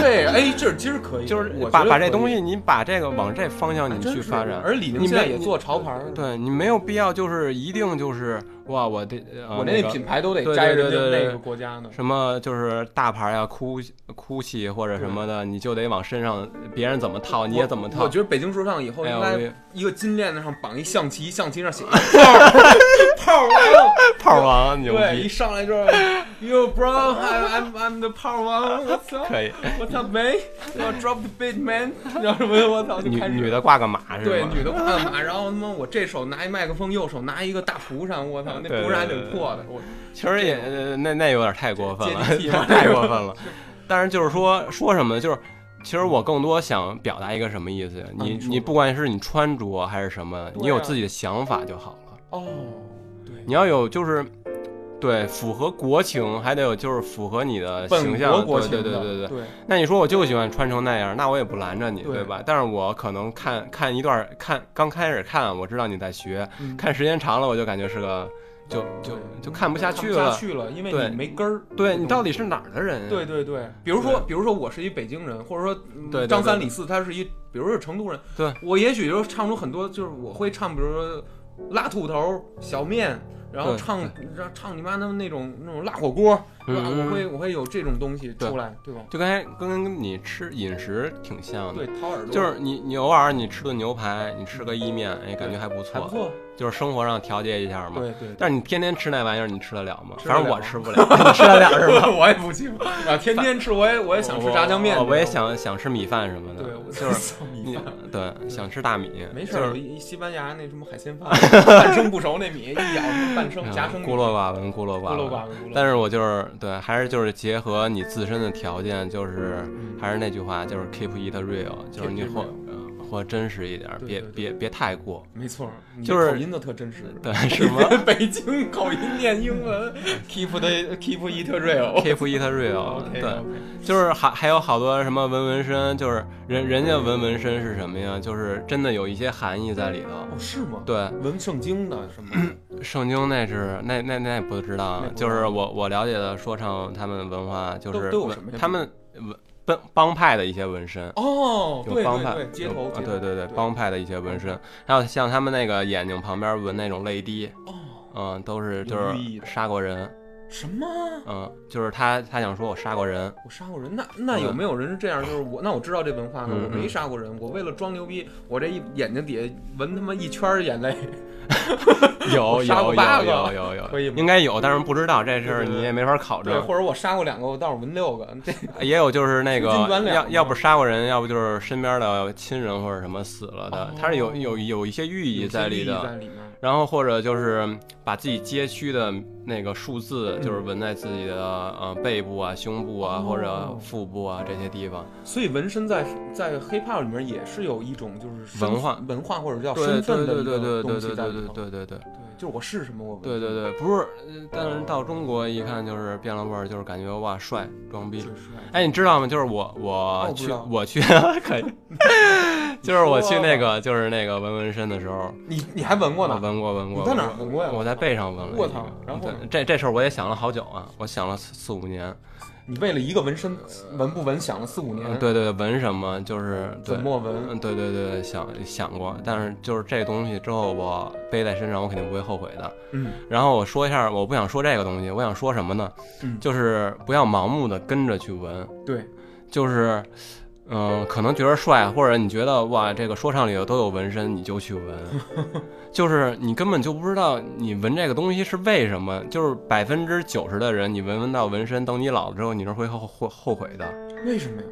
[SPEAKER 1] 对，哎，这其实可以，
[SPEAKER 2] 就是
[SPEAKER 1] 我
[SPEAKER 2] 把把这东西你把这个往这方向你去发展，
[SPEAKER 1] 而李宁现在也做潮牌，
[SPEAKER 2] 对你没有必要就是一定就是哇我的呃
[SPEAKER 1] 我
[SPEAKER 2] 那
[SPEAKER 1] 品牌都得
[SPEAKER 2] 对
[SPEAKER 1] 摘人家
[SPEAKER 2] 对对对
[SPEAKER 1] 那个国家呢。
[SPEAKER 2] 什么就是大牌呀、哭哭泣或者什么的，你就得往身上，别人怎么套你也怎么套
[SPEAKER 1] 我。觉得北京说唱以后应该一个金链子上绑一象棋，象棋上写一 炮炮 王，
[SPEAKER 2] 炮王牛
[SPEAKER 1] 对，一，上来就是 You bro, I'm I'm I'm the 炮王，我操，
[SPEAKER 2] 可以。
[SPEAKER 1] 我操没，我 drop the beat man，你知道什么？我操，就
[SPEAKER 2] 女
[SPEAKER 1] 开始
[SPEAKER 2] 女的挂个马是
[SPEAKER 1] 吧
[SPEAKER 2] 对，
[SPEAKER 1] 女的挂个马，然后他妈我这手拿一麦克风，右手拿一个大蒲扇，我操，那不是还
[SPEAKER 2] 对对
[SPEAKER 1] 挺破的，我
[SPEAKER 2] 其实也呃那那有点太过分了 太过分了。但是就是说说什么呢？就是其实我更多想表达一个什么意思？你
[SPEAKER 1] 你
[SPEAKER 2] 你不管是你穿着还是什么，
[SPEAKER 1] 啊
[SPEAKER 2] 你有自己的想法就好了。
[SPEAKER 1] 哦，对，
[SPEAKER 2] 你要有就是。对，符合国情，还得有就是符合你的形象。
[SPEAKER 1] 国国情
[SPEAKER 2] 对对对对对。
[SPEAKER 1] 对，
[SPEAKER 2] 那你说我就喜欢穿成那样，那我也不拦着你，
[SPEAKER 1] 对
[SPEAKER 2] 对吧？但是我可能看看一段，看刚开始看，我知道你在学，
[SPEAKER 1] 嗯
[SPEAKER 2] 看时间长了，我就感觉是个就就就看不下去
[SPEAKER 1] 看不
[SPEAKER 2] 了。
[SPEAKER 1] 下去了，因为你没根儿。
[SPEAKER 2] 对你到底是哪儿的人呀？
[SPEAKER 1] 对对对，比如说，比如说我是一北京人，或者说张三李四他是一，比如说是成都人，
[SPEAKER 2] 对
[SPEAKER 1] 我也许就唱出很多，就是我会唱，比如说拉土头、小面，然后
[SPEAKER 2] 对
[SPEAKER 1] 唱让唱你妈的那种那种辣火锅，对吧？
[SPEAKER 2] 嗯
[SPEAKER 1] 我会我会有这种东西出来，对吧？
[SPEAKER 2] 就刚才跟你吃饮食挺像的。
[SPEAKER 1] 对，掏耳朵
[SPEAKER 2] 就是你，你偶尔你吃顿牛排，你吃个意面，哎，感觉还不错，
[SPEAKER 1] 还不错，
[SPEAKER 2] 就是生活上调节一下嘛。
[SPEAKER 1] 对对。
[SPEAKER 2] 但是你天天吃那玩意儿，你吃得了吗？反正我吃不了，你吃得了是吧？
[SPEAKER 1] 我也不行啊，天天吃，我也我也想吃炸酱面，
[SPEAKER 2] 我我也。想想吃米饭什么的。
[SPEAKER 1] 对，我
[SPEAKER 2] 就是你
[SPEAKER 1] 米饭。
[SPEAKER 2] 对想吃大米，
[SPEAKER 1] 没事儿，
[SPEAKER 2] 就
[SPEAKER 1] 西班牙那什么海鲜饭，半生不熟那米，一咬半生夹生
[SPEAKER 2] 孤陋寡闻，孤陋
[SPEAKER 1] 孤
[SPEAKER 2] 寡闻。
[SPEAKER 1] 陋寡闻。
[SPEAKER 2] 但是我就是对，还是就是结合你自身的条件，就是
[SPEAKER 1] 嗯
[SPEAKER 2] 还是那句话，就是 keep it real，就是你
[SPEAKER 1] Keep
[SPEAKER 2] 活真实一点，别
[SPEAKER 1] 对对对
[SPEAKER 2] 别别太过。
[SPEAKER 1] 没错，你
[SPEAKER 2] 就是
[SPEAKER 1] 口音都特真实。
[SPEAKER 2] 对，什么
[SPEAKER 1] 北京口音念英文，keep the keep it real。？
[SPEAKER 2] keep it real，对。就是还还有好多什么纹纹身，就是人人家纹纹身是什么呀？就是真的有一些含义在里头。
[SPEAKER 1] 哦，是吗？
[SPEAKER 2] 对，
[SPEAKER 1] 纹圣经的什么？
[SPEAKER 2] 圣经那是那那那不知道就是我我了解的说唱他们文化就是他们纹帮帮派的一些纹身。
[SPEAKER 1] 哦，对
[SPEAKER 2] 有帮派，
[SPEAKER 1] 对对，街头，
[SPEAKER 2] 啊对对对，
[SPEAKER 1] 对
[SPEAKER 2] 帮派的一些纹身，还有像他们那个眼睛旁边纹那种泪滴，
[SPEAKER 1] 哦，
[SPEAKER 2] 嗯，都是就是杀过人，
[SPEAKER 1] 什么？
[SPEAKER 2] 嗯，就是他他想说我杀过人，
[SPEAKER 1] 我杀过人？那那有没有人是这样？就是我，那我知道这文化呢，
[SPEAKER 2] 嗯
[SPEAKER 1] 我没杀过人，我为了装牛逼，我这一眼睛底下纹他妈一圈眼泪，
[SPEAKER 2] 有有有有 有有。
[SPEAKER 1] 可以
[SPEAKER 2] 应该有，但是不知道这事儿你也没法考
[SPEAKER 1] 对，
[SPEAKER 2] 证。
[SPEAKER 1] 或者我杀过两个，我倒是纹六个，这
[SPEAKER 2] 也有就是那个要要不杀过人，要不就是身边的亲人或者什么死了的
[SPEAKER 1] 哦，
[SPEAKER 2] 它是有有有一些寓意
[SPEAKER 1] 有些寓意
[SPEAKER 2] 在里的。然后或者就是把自己街区的那个数字，
[SPEAKER 1] 嗯
[SPEAKER 2] 就是纹在自己的呃背部啊、胸部啊
[SPEAKER 1] 哦
[SPEAKER 2] 或者腹部啊这些地方。
[SPEAKER 1] 所以纹身在在 hiphop 里面也是有一种就是
[SPEAKER 2] 文化
[SPEAKER 1] 文化或者叫
[SPEAKER 2] 对
[SPEAKER 1] 身
[SPEAKER 2] 对对
[SPEAKER 1] 份的一个
[SPEAKER 2] 对对对
[SPEAKER 1] 东西
[SPEAKER 2] 对对
[SPEAKER 1] 在里头。
[SPEAKER 2] 对对对对
[SPEAKER 1] 对，就是我是什么我纹
[SPEAKER 2] 对对对，不是，呃但是到中国一看就是变了味儿，就是感觉哇帅装逼
[SPEAKER 1] 就。是
[SPEAKER 2] 哎，你知道吗？就是我我去我去 可以，就是我去那个就是那个纹纹身的时候，
[SPEAKER 1] 你你还纹过呢？
[SPEAKER 2] 纹过纹过。
[SPEAKER 1] 你在哪儿
[SPEAKER 2] 纹
[SPEAKER 1] 纹过呀
[SPEAKER 2] 我在背上纹了一个。
[SPEAKER 1] 我操然后
[SPEAKER 2] 对这这事儿我也想了好久啊，我想了四四五年。
[SPEAKER 1] 你为了一个纹身纹不纹想了四五年，
[SPEAKER 2] 嗯，对对对，纹什么就是对。
[SPEAKER 1] 怎么纹？
[SPEAKER 2] 嗯，对对对，想想过，但是就是这东西之后我背在身上，我肯定不会后悔的。
[SPEAKER 1] 嗯。
[SPEAKER 2] 然后我说一下，我不想说这个东西，我想说什么呢？
[SPEAKER 1] 嗯。
[SPEAKER 2] 就是不要盲目的跟着去纹，
[SPEAKER 1] 对，
[SPEAKER 2] 就是，嗯、可能觉得帅，或者你觉得哇，这个说唱里头都有纹身，你就去纹，就是你根本就不知道你纹这个东西是为什么。就是百分之九十的人，你纹纹到纹身，等你老了之后，你是会后后后悔的。
[SPEAKER 1] 为什么呀？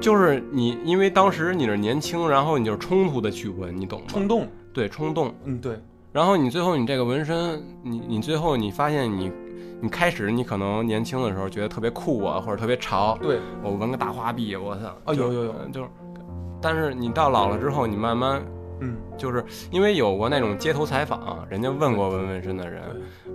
[SPEAKER 2] 就是你，因为当时你是年轻，然后你就冲突的去纹，你懂吗？
[SPEAKER 1] 冲动，
[SPEAKER 2] 对，冲动。
[SPEAKER 1] 嗯对，
[SPEAKER 2] 然后你最后你这个纹身，你你最后你发现你，你开始你可能年轻的时候觉得特别酷啊，或者特别潮，
[SPEAKER 1] 对，
[SPEAKER 2] 我纹个大花臂，我操！就
[SPEAKER 1] 啊有有有
[SPEAKER 2] 就是，但是你到老了之后，你慢慢
[SPEAKER 1] 嗯
[SPEAKER 2] 就是因为有过那种街头采访，人家问过纹纹身的人，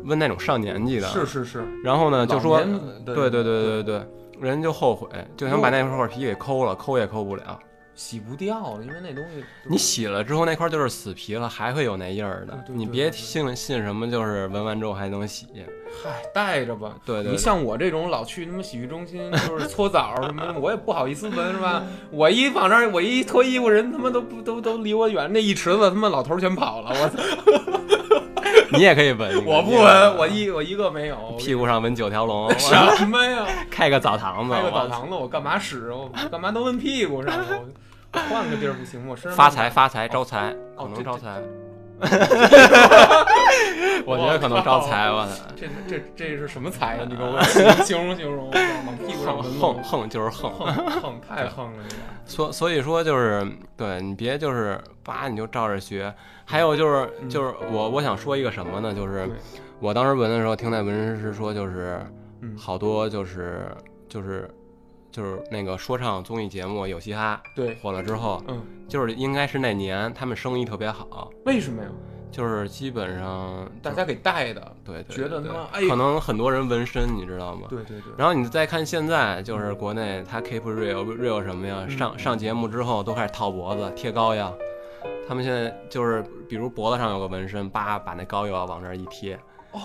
[SPEAKER 2] 问那种上年纪的，
[SPEAKER 1] 是是是，
[SPEAKER 2] 然后呢就说，对对对对对，人就后悔，就想把那块皮给抠了，抠也抠不了。
[SPEAKER 1] 洗不掉了，因为那东西
[SPEAKER 2] 你洗了之后那块就是死皮了，还会有那印儿的。
[SPEAKER 1] 对对对
[SPEAKER 2] 你别信信什么，就是纹完之后还能洗。
[SPEAKER 1] 嗨带着吧。
[SPEAKER 2] 对对对
[SPEAKER 1] 你像我这种老去他妈洗浴中心，就是搓澡什么的，我也不好意思纹是吧？我一往那儿，我一脱衣服，人他妈都不都都离我远，那一池子他妈老头儿全跑了，我操！
[SPEAKER 2] 你也可以纹，
[SPEAKER 1] 我不纹，我一我一个没有。
[SPEAKER 2] 屁股上纹九条龙，
[SPEAKER 1] 什么呀？
[SPEAKER 2] 开个澡堂子，
[SPEAKER 1] 开个澡堂子，我干嘛使？我干嘛都纹屁股上？我换个地儿不行吗？我身上
[SPEAKER 2] 发财发财招财，可能招财。我觉得可能招财，我操！
[SPEAKER 1] 这这这是什么财呀？你给我 形容形容，往屁股上
[SPEAKER 2] 横横就是横，
[SPEAKER 1] 横横太横了，这
[SPEAKER 2] 所所以说就是对你别就是叭你就照着学。还有就是
[SPEAKER 1] 嗯
[SPEAKER 2] 就是我我想说一个什么呢？就是我当时纹的时候，听那纹身师说，就是
[SPEAKER 1] 嗯
[SPEAKER 2] 好多就是就是就是那个说唱综艺节目《有嘻哈
[SPEAKER 1] 对》，
[SPEAKER 2] 火了之后，
[SPEAKER 1] 嗯，
[SPEAKER 2] 就是应该是那年他们生意特别好，
[SPEAKER 1] 为什么呀？
[SPEAKER 2] 就是基本上
[SPEAKER 1] 大家给带的，
[SPEAKER 2] 对对
[SPEAKER 1] 觉得
[SPEAKER 2] 对
[SPEAKER 1] 他妈哎
[SPEAKER 2] 可能很多人纹身，你知道吗？
[SPEAKER 1] 对对对，
[SPEAKER 2] 然后你再看现在，就是国内他 keep real real 什么呀？
[SPEAKER 1] 嗯
[SPEAKER 2] 上上节目之后都开始套脖子、贴膏药。他们现在就是，比如脖子上有个纹身，叭把那膏药往这儿一贴，
[SPEAKER 1] 哦，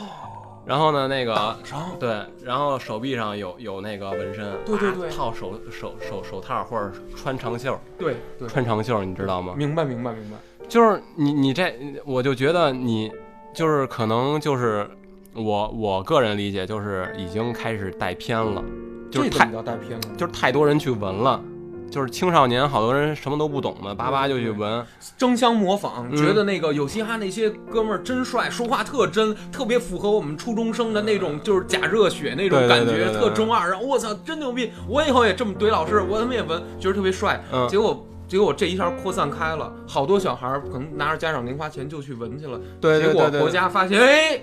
[SPEAKER 2] 然后呢，那个对，然后手臂上有有那个纹身，
[SPEAKER 1] 对对对
[SPEAKER 2] 啊套手手手手套或者穿长袖，
[SPEAKER 1] 对对，
[SPEAKER 2] 穿长袖，你知道吗？
[SPEAKER 1] 明白明白明白，
[SPEAKER 2] 就是你你这，我就觉得你就是可能就是我我个人理解就是已经开始带偏了，就是太
[SPEAKER 1] 带偏了？
[SPEAKER 2] 就是太多人去纹了。就是青少年，好多人什么都不懂嘛，叭叭就去闻，
[SPEAKER 1] 争相模仿，
[SPEAKER 2] 嗯
[SPEAKER 1] 觉得那个有嘻哈那些哥们儿真帅，说话特真，特别符合我们初中生的那种就是假热血那种感觉，特中二。然后我操，真牛逼！我以后也这么怼老师，我他妈也闻，觉得特别帅。
[SPEAKER 2] 嗯
[SPEAKER 1] 结果结果这一下扩散开了，好多小孩儿可能拿着家长零花钱就去纹去了。
[SPEAKER 2] 对对
[SPEAKER 1] 结果国家发现，哎，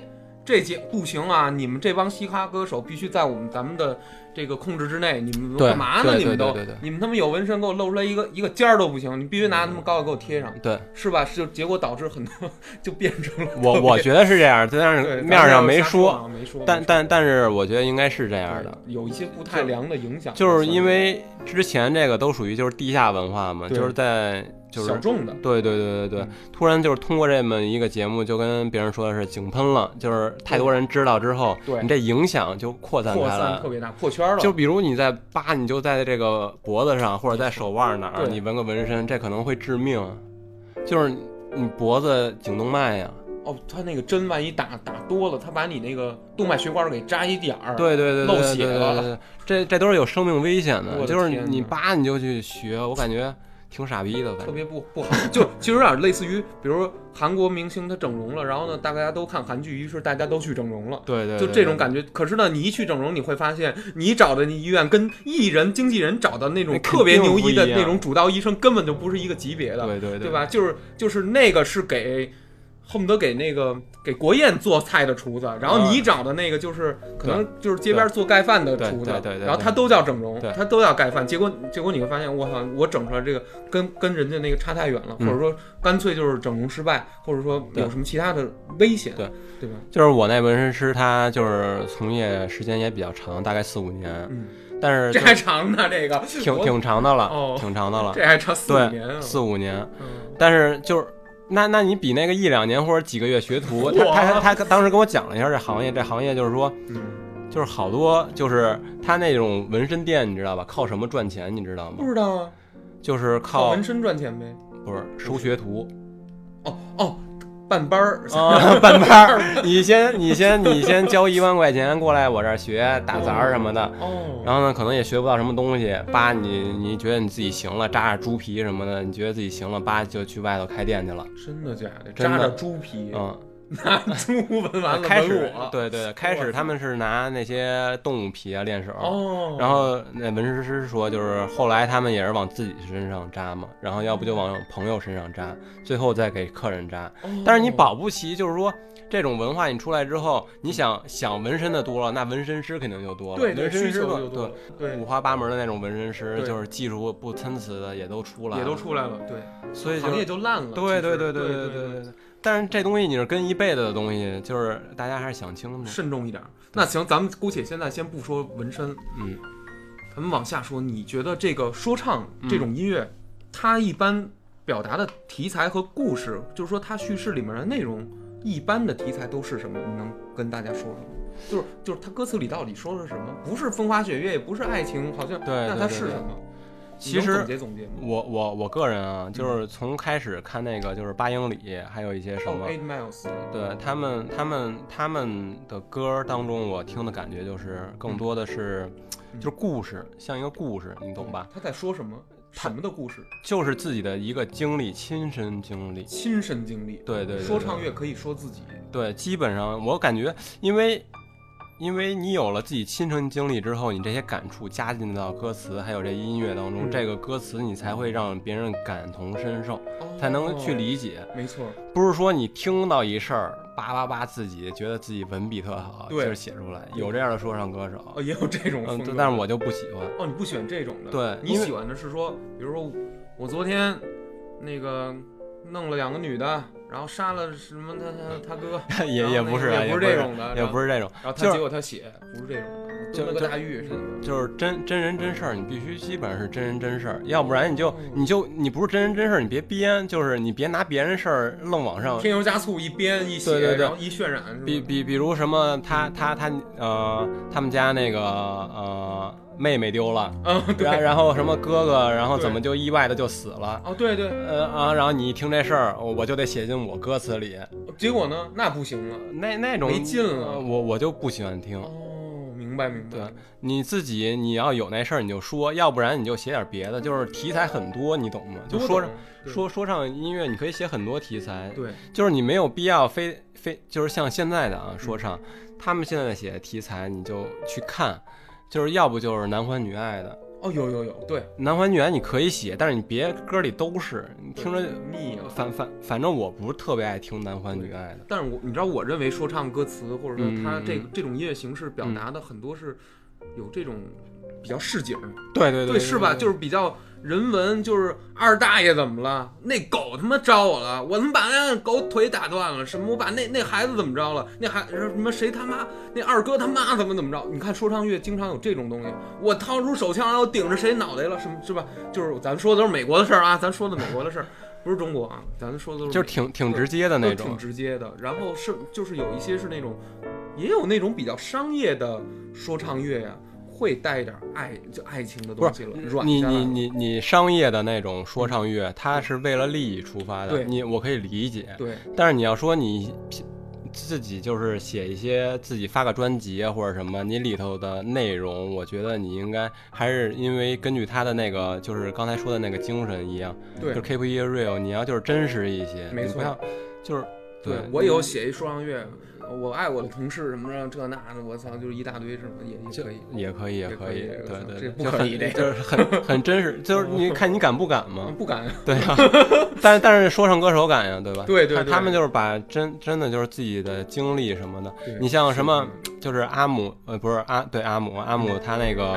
[SPEAKER 1] 这节不行啊！你们这帮嘻哈歌手必须在我们咱们的这个控制之内。你们干嘛呢？你们都你们他妈有纹身，给我露出来一个一个尖儿都不行，你必须拿他们膏药给我贴上，
[SPEAKER 2] 对
[SPEAKER 1] 是吧？就结果导致很多就变成了
[SPEAKER 2] 我我觉得是这样，但
[SPEAKER 1] 对
[SPEAKER 2] 是面儿上没
[SPEAKER 1] 说没说，
[SPEAKER 2] 但但但是我觉得应该是这样的，
[SPEAKER 1] 有一些不太良的影响，
[SPEAKER 2] 就是因为之前这个都属于就是地下文化嘛，就是在就是
[SPEAKER 1] 小众的，
[SPEAKER 2] 对对对对对。
[SPEAKER 1] 嗯，
[SPEAKER 2] 突然就是通过这么一个节目，就跟别人说的是井喷了，就是太多人知道之后，
[SPEAKER 1] 对。
[SPEAKER 2] 你这影响就扩散
[SPEAKER 1] 扩。散特别大，破圈了。
[SPEAKER 2] 就比如你在扒，你就在这个脖子上或者在手腕哪儿，你纹个纹身，这可能会致命。就是你脖子颈动脉呀，
[SPEAKER 1] 哦，他那个针万一打打多了，他把你那个动脉血管给扎一点儿，
[SPEAKER 2] 对对对对
[SPEAKER 1] 漏血了。
[SPEAKER 2] 这这都是有生命危险的。就是你扒你就去学，我感觉挺傻逼的，吧。
[SPEAKER 1] 特别不不好，就其实有点类似于，比如说韩国明星他整容了，然后呢，大家都看韩剧，于是大家都去整容了。
[SPEAKER 2] 对对，
[SPEAKER 1] 就
[SPEAKER 2] 对对
[SPEAKER 1] 这种感觉，可是呢，你一去整容，你会发现，你找的那医院跟艺人、经纪人找的那种特别牛医的那种主刀医生，根本就不是一个级别的，
[SPEAKER 2] 对对
[SPEAKER 1] 对对吧？就是就是那个是给恨不得给那个给国宴做菜的厨子，然后你找的那个就是可能就是街边做盖饭的厨子
[SPEAKER 2] 对对对，对
[SPEAKER 1] 然后他都叫整容
[SPEAKER 2] 对，
[SPEAKER 1] 他都要盖饭，结果结果你会发现，我操，我整出来这个跟跟人家那个差太远了，或
[SPEAKER 2] 嗯
[SPEAKER 1] 者说干脆就是整容失败，或者说有什么其他的危险，
[SPEAKER 2] 对。
[SPEAKER 1] 对吧？
[SPEAKER 2] 就是我那纹身师，他就是从业时间也比较长，大概四五年，
[SPEAKER 1] 嗯，
[SPEAKER 2] 但是
[SPEAKER 1] 这还长呢，这个。
[SPEAKER 2] 挺挺长的了，
[SPEAKER 1] 哦。
[SPEAKER 2] 挺长的了，
[SPEAKER 1] 这还差四五年啊，
[SPEAKER 2] 四五年。
[SPEAKER 1] 嗯。
[SPEAKER 2] 但是就是那那你比那个一两年或者几个月学徒，他他他他当时跟我讲了一下这行业，这行业就是说，
[SPEAKER 1] 嗯，
[SPEAKER 2] 就是好多就是他那种纹身店，你知道吧？靠什么赚钱？你知道吗
[SPEAKER 1] 不？知道啊，
[SPEAKER 2] 就是靠
[SPEAKER 1] 靠纹身赚钱呗。
[SPEAKER 2] 不是收学徒
[SPEAKER 1] 哦哦，办班儿
[SPEAKER 2] 啊，半班儿。你先你先你先交一万块钱过来我这儿学打杂什么的，
[SPEAKER 1] 哦，
[SPEAKER 2] 然后呢，可能也学不到什么东西。叭，你你觉得你自己行了，扎着猪皮什么的，你觉得自己行了，叭就去外头开店去了。
[SPEAKER 1] 真的假的扎着猪皮，
[SPEAKER 2] 嗯，
[SPEAKER 1] 拿猪纹完了
[SPEAKER 2] 开始
[SPEAKER 1] 我，
[SPEAKER 2] 对对，开始他们是拿那些动物皮啊练手。
[SPEAKER 1] 哦，
[SPEAKER 2] 然后那纹身师说，就是后来他们也是往自己身上扎嘛，然后要不就往朋友身上扎，最后再给客人扎。
[SPEAKER 1] 哦，
[SPEAKER 2] 但是你保不齐，就是说这种文化你出来之后，你想想纹身的多了，那纹身师肯定就多了。
[SPEAKER 1] 对对
[SPEAKER 2] 纹身师
[SPEAKER 1] 就多
[SPEAKER 2] 对
[SPEAKER 1] 了，对
[SPEAKER 2] 五花八门的那种纹身师，就是技术不参差的也都出来了，
[SPEAKER 1] 也都出来了，对，
[SPEAKER 2] 所以就
[SPEAKER 1] 行业就烂了。
[SPEAKER 2] 对对对对
[SPEAKER 1] 对对
[SPEAKER 2] 对。但是这东西你是跟一辈子的东西，就是大家还是想清楚。
[SPEAKER 1] 慎重一点。那行，咱们姑且现在先不说纹身，
[SPEAKER 2] 嗯，
[SPEAKER 1] 咱们往下说。你觉得这个说唱
[SPEAKER 2] 嗯
[SPEAKER 1] 这种音乐，它一般表达的题材和故事，就是说它叙事里面的内容，一般的题材都是什么？你能跟大家说说吗？就是就是它歌词里到底说的是什么？不是风花雪月，也不是爱情，好像
[SPEAKER 2] 对
[SPEAKER 1] 那它是什么？
[SPEAKER 2] 其实
[SPEAKER 1] 总结总结？
[SPEAKER 2] 我我我个人啊，就是从开始看那个就是八英里，还有一些什
[SPEAKER 1] 哦
[SPEAKER 2] 么
[SPEAKER 1] ，，Eight Miles，
[SPEAKER 2] 对他们他们他们的歌当中，我听的感觉就是更多的是
[SPEAKER 1] 嗯
[SPEAKER 2] 就是故事，像一个故事，你懂吧？
[SPEAKER 1] 他在说什么？什么的故事？
[SPEAKER 2] 就是自己的一个经历，亲身经历。
[SPEAKER 1] 亲身经历。
[SPEAKER 2] 对对
[SPEAKER 1] 说唱乐可以说自己。
[SPEAKER 2] 对，基本上我感觉，因为因为你有了自己亲身经历之后，你这些感触加进到歌词还有这音乐当中，
[SPEAKER 1] 嗯
[SPEAKER 2] 这个歌词你才会让别人感同身受，才能去
[SPEAKER 1] 哦。
[SPEAKER 2] 理解。
[SPEAKER 1] 没错，
[SPEAKER 2] 不是说你听到一事儿，叭叭叭自己觉得自己文笔特好，就是写出来。有这样的说唱歌手，
[SPEAKER 1] 哦，也有这种风
[SPEAKER 2] 嗯
[SPEAKER 1] 格，，
[SPEAKER 2] 但是我就不喜欢。
[SPEAKER 1] 哦，你不喜欢这种的，
[SPEAKER 2] 对
[SPEAKER 1] 你喜欢的是说，比如说我昨天那个弄了两个女的，然后杀了什么他他他哥，
[SPEAKER 2] 也也不是
[SPEAKER 1] 也不是
[SPEAKER 2] 是
[SPEAKER 1] 这种的，
[SPEAKER 2] 也不
[SPEAKER 1] 是，
[SPEAKER 2] 这种，
[SPEAKER 1] 然后他结果他写不是这种的，
[SPEAKER 2] 就
[SPEAKER 1] 跟个大狱似的。
[SPEAKER 2] 就是真真人真事儿，你必须基本上是真人真事儿，要不然你就你就你不是真人真事儿，你别编，就是你别拿别人事儿愣往上
[SPEAKER 1] 添油加醋一编一写，
[SPEAKER 2] 对对对
[SPEAKER 1] 然后一渲染。
[SPEAKER 2] 比比比如什么他他他呃他们家那个呃妹妹丢了，然然后什么哥哥，然后怎么就意外的就死了。
[SPEAKER 1] 哦，对对，
[SPEAKER 2] 呃啊，然后你一听这事儿，我我就得写进我歌词里，
[SPEAKER 1] 结果呢，那不行了。
[SPEAKER 2] 那那种
[SPEAKER 1] 没劲了。
[SPEAKER 2] 呃我我就不喜欢听。
[SPEAKER 1] 哦，明白明白。
[SPEAKER 2] 对你自己你要有那事儿你就说，要不然你就写点别的，就是题材很多，你懂吗？就说说说唱音乐，你可以写很多题材，
[SPEAKER 1] 对，
[SPEAKER 2] 就是你没有必要非非就是像现在的啊说唱，他们现在写的题材你就去看，就是要不就是男欢女爱的，
[SPEAKER 1] 哦，有有有，对，
[SPEAKER 2] 男欢女爱你可以写，但是你别歌里都是，你听着
[SPEAKER 1] 腻了。
[SPEAKER 2] 反反反正我不是特别爱听男欢女爱的，
[SPEAKER 1] 但是我你知道，我认为说唱歌词或者说他这
[SPEAKER 2] 嗯
[SPEAKER 1] 这种音乐形式表达的很多是有这种比较市井，
[SPEAKER 2] 对对
[SPEAKER 1] 对是吧？就是是比较人文，就是二大爷怎么了？那狗他妈招我了，我他妈把那狗腿打断了，什么我把那那孩子怎么着了？那孩什么谁他妈那二哥他妈怎么怎么着？你看说唱乐经常有这种东西，我掏出手枪然后顶着谁脑袋了，什么是吧？就是咱说的都是美国的事儿啊，咱说的美国的事儿，不是中国啊，咱说的都是
[SPEAKER 2] 就是挺挺直接的那
[SPEAKER 1] 种挺，直接的。然后是就是有一些是那种，也有那种比较商业的说唱乐呀、会带一点爱就爱情的
[SPEAKER 2] 不
[SPEAKER 1] 东西了，软你
[SPEAKER 2] 你你你商业的那种说唱乐，它是为了利益出发的，
[SPEAKER 1] 对
[SPEAKER 2] 你我可以理解，
[SPEAKER 1] 对。
[SPEAKER 2] 但是你要说你自己就是写一些自己发个专辑啊或者什么，你里头的内容，我觉得你应该还是因为根据他的那个就是刚才说的那个精神一样，
[SPEAKER 1] 对
[SPEAKER 2] 就 keep it real，你要就是真实一些，
[SPEAKER 1] 没错
[SPEAKER 2] 你不要就是
[SPEAKER 1] 对，我以后写一说唱乐，我爱我的同事什么的这那的，我操，就是一大堆什么也也可以。
[SPEAKER 2] 也可以，也
[SPEAKER 1] 也可以
[SPEAKER 2] 对对对，就很
[SPEAKER 1] 不可以这个
[SPEAKER 2] 就是很 很真实，就是你 看你敢不敢嘛？
[SPEAKER 1] 不敢，
[SPEAKER 2] 对啊，但是但是说唱歌手敢呀，对吧？
[SPEAKER 1] 对对对
[SPEAKER 2] 他他们就是把真真的就是自己的经历什么的，你像什么就是阿姆呃不是阿对阿姆阿姆他那个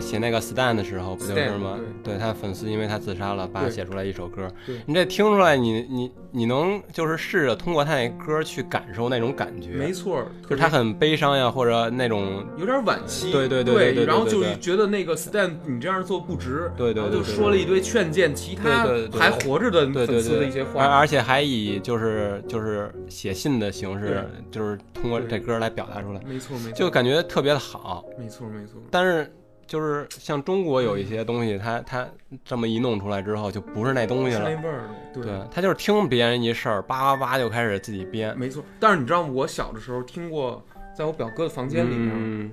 [SPEAKER 2] 写那个 Stan 的时候不就是吗？对。他粉丝因为他自杀了，把他写出来一首歌，你这听出来你你你能就是试着通过他那歌去感受那种感觉，
[SPEAKER 1] 没错儿，
[SPEAKER 2] 就是他很悲伤呀，或者那种
[SPEAKER 1] 有点惋惜，
[SPEAKER 2] 对对对
[SPEAKER 1] 对
[SPEAKER 2] 对对
[SPEAKER 1] 然后就
[SPEAKER 2] 对。对
[SPEAKER 1] 觉得那个 Stan 你这样做不值，
[SPEAKER 2] 对对
[SPEAKER 1] 然后就
[SPEAKER 2] 对对
[SPEAKER 1] 说了一堆劝谏其他
[SPEAKER 2] 对对对
[SPEAKER 1] 还活着的
[SPEAKER 2] 对对
[SPEAKER 1] 粉丝的一些话，
[SPEAKER 2] 而而且还以就是就是写信的形式，就是通过这歌来表达出来，
[SPEAKER 1] 没错没错，
[SPEAKER 2] 就感觉特别的好。
[SPEAKER 1] 没错没错，
[SPEAKER 2] 但是就是像中国有一些东西，它它这么一弄出来之后，就不是那东西了。
[SPEAKER 1] 是那味儿的，对
[SPEAKER 2] 对，他就是听别人一事儿，叭叭叭就开始自己编。
[SPEAKER 1] 没错。但是你知道，我小的时候听过，在我表哥的房间里面，
[SPEAKER 2] 嗯，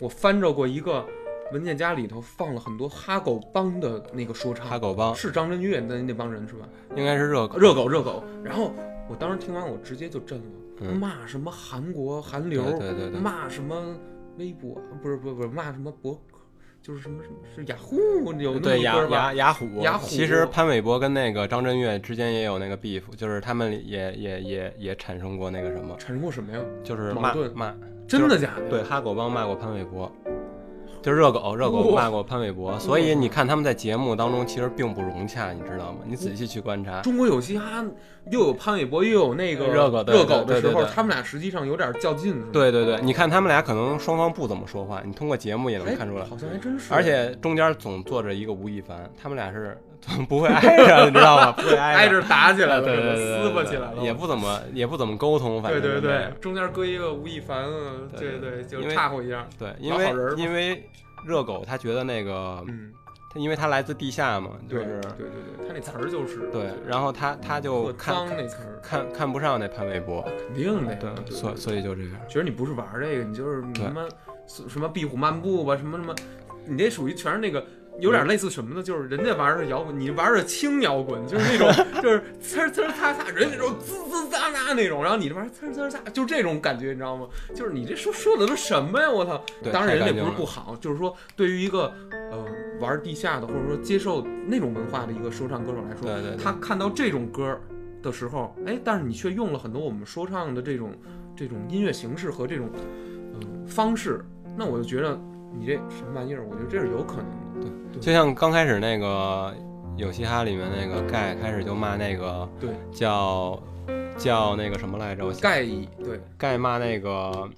[SPEAKER 1] 我翻着过一个文件夹，里头放了很多哈狗帮的那个说唱，
[SPEAKER 2] 哈狗帮
[SPEAKER 1] 是张震岳的那帮人是吧？
[SPEAKER 2] 应该是热狗，
[SPEAKER 1] 热狗热狗。然后我当时听完，我直接就震了，
[SPEAKER 2] 嗯
[SPEAKER 1] 骂什么韩国韩流，
[SPEAKER 2] 对对对对
[SPEAKER 1] 骂什么微博，不是不是不是骂什么博，就是什么什么是雅虎
[SPEAKER 2] 对雅雅？雅虎，
[SPEAKER 1] 雅虎
[SPEAKER 2] 其实潘玮柏跟那个张震岳之间也有那个 beef，就是他们也也也也产生过那个什么，
[SPEAKER 1] 产生过什么呀？
[SPEAKER 2] 就是骂
[SPEAKER 1] 矛盾
[SPEAKER 2] 骂，
[SPEAKER 1] 真的假的？
[SPEAKER 2] 对，哈狗帮骂过潘玮柏，就是热狗，热狗骂过潘玮柏，所以你看他们在节目当中其实并不融洽，你知道吗？你仔细去观察，
[SPEAKER 1] 中国有嘻哈，又有潘玮柏，又有那个
[SPEAKER 2] 热狗
[SPEAKER 1] 热狗的时候，他们俩实际上有点较劲，
[SPEAKER 2] 对对对，你看他们俩可能双方不怎么说话，你通过节目也能
[SPEAKER 1] 哎，
[SPEAKER 2] 看出来。
[SPEAKER 1] 好像还真是。
[SPEAKER 2] 而且中间总坐着一个吴亦凡，他们俩是 不会挨着，你知道吗？不会挨
[SPEAKER 1] 挨着打起来了，
[SPEAKER 2] 对对对对，
[SPEAKER 1] 撕巴起来了，
[SPEAKER 2] 也不怎么也不怎么沟通，反
[SPEAKER 1] 正对对
[SPEAKER 2] 对
[SPEAKER 1] 中间搁一个吴亦凡啊，对
[SPEAKER 2] 对
[SPEAKER 1] 对，就
[SPEAKER 2] 因为
[SPEAKER 1] 插和一下，
[SPEAKER 2] 对，因为因为热狗他觉得那个
[SPEAKER 1] 嗯，
[SPEAKER 2] 他因为他来自地下嘛，就是
[SPEAKER 1] 对对对，他那词儿就是
[SPEAKER 2] 对，然后他他就
[SPEAKER 1] 特
[SPEAKER 2] 看
[SPEAKER 1] 脏那词儿，
[SPEAKER 2] 看看不上那潘玮柏，
[SPEAKER 1] 肯定的，
[SPEAKER 2] 对，所所以就这样。
[SPEAKER 1] 觉得你不是玩这个，你就是
[SPEAKER 2] 对
[SPEAKER 1] 什么什么壁虎漫步吧，什么什么，你这属于全是那个。有点类似什么呢？就是人家玩的摇滚，你玩的轻摇滚，就是那种 就是呲呲儿擦擦，人家那种滋滋喳喳那种，然后你这玩意儿呲呲儿擦，就这种感觉，你知道吗？就是你这说说的都什么呀？我操！当然人家不是不好，就是说对于一个呃玩地下的或者说接受那种文化的一个说唱歌手来说，
[SPEAKER 2] 对对对
[SPEAKER 1] 他看到这种歌的时候，哎，但是你却用了很多我们说唱的这种这种音乐形式和这种嗯、呃方式，那我就觉得你这什么玩意儿？我觉得这是有可能的。
[SPEAKER 2] 对就像刚开始那个有嘻哈里面那个盖开始就骂那个
[SPEAKER 1] 对，
[SPEAKER 2] 叫叫那个什么来着？
[SPEAKER 1] 盖伊对
[SPEAKER 2] 盖骂那个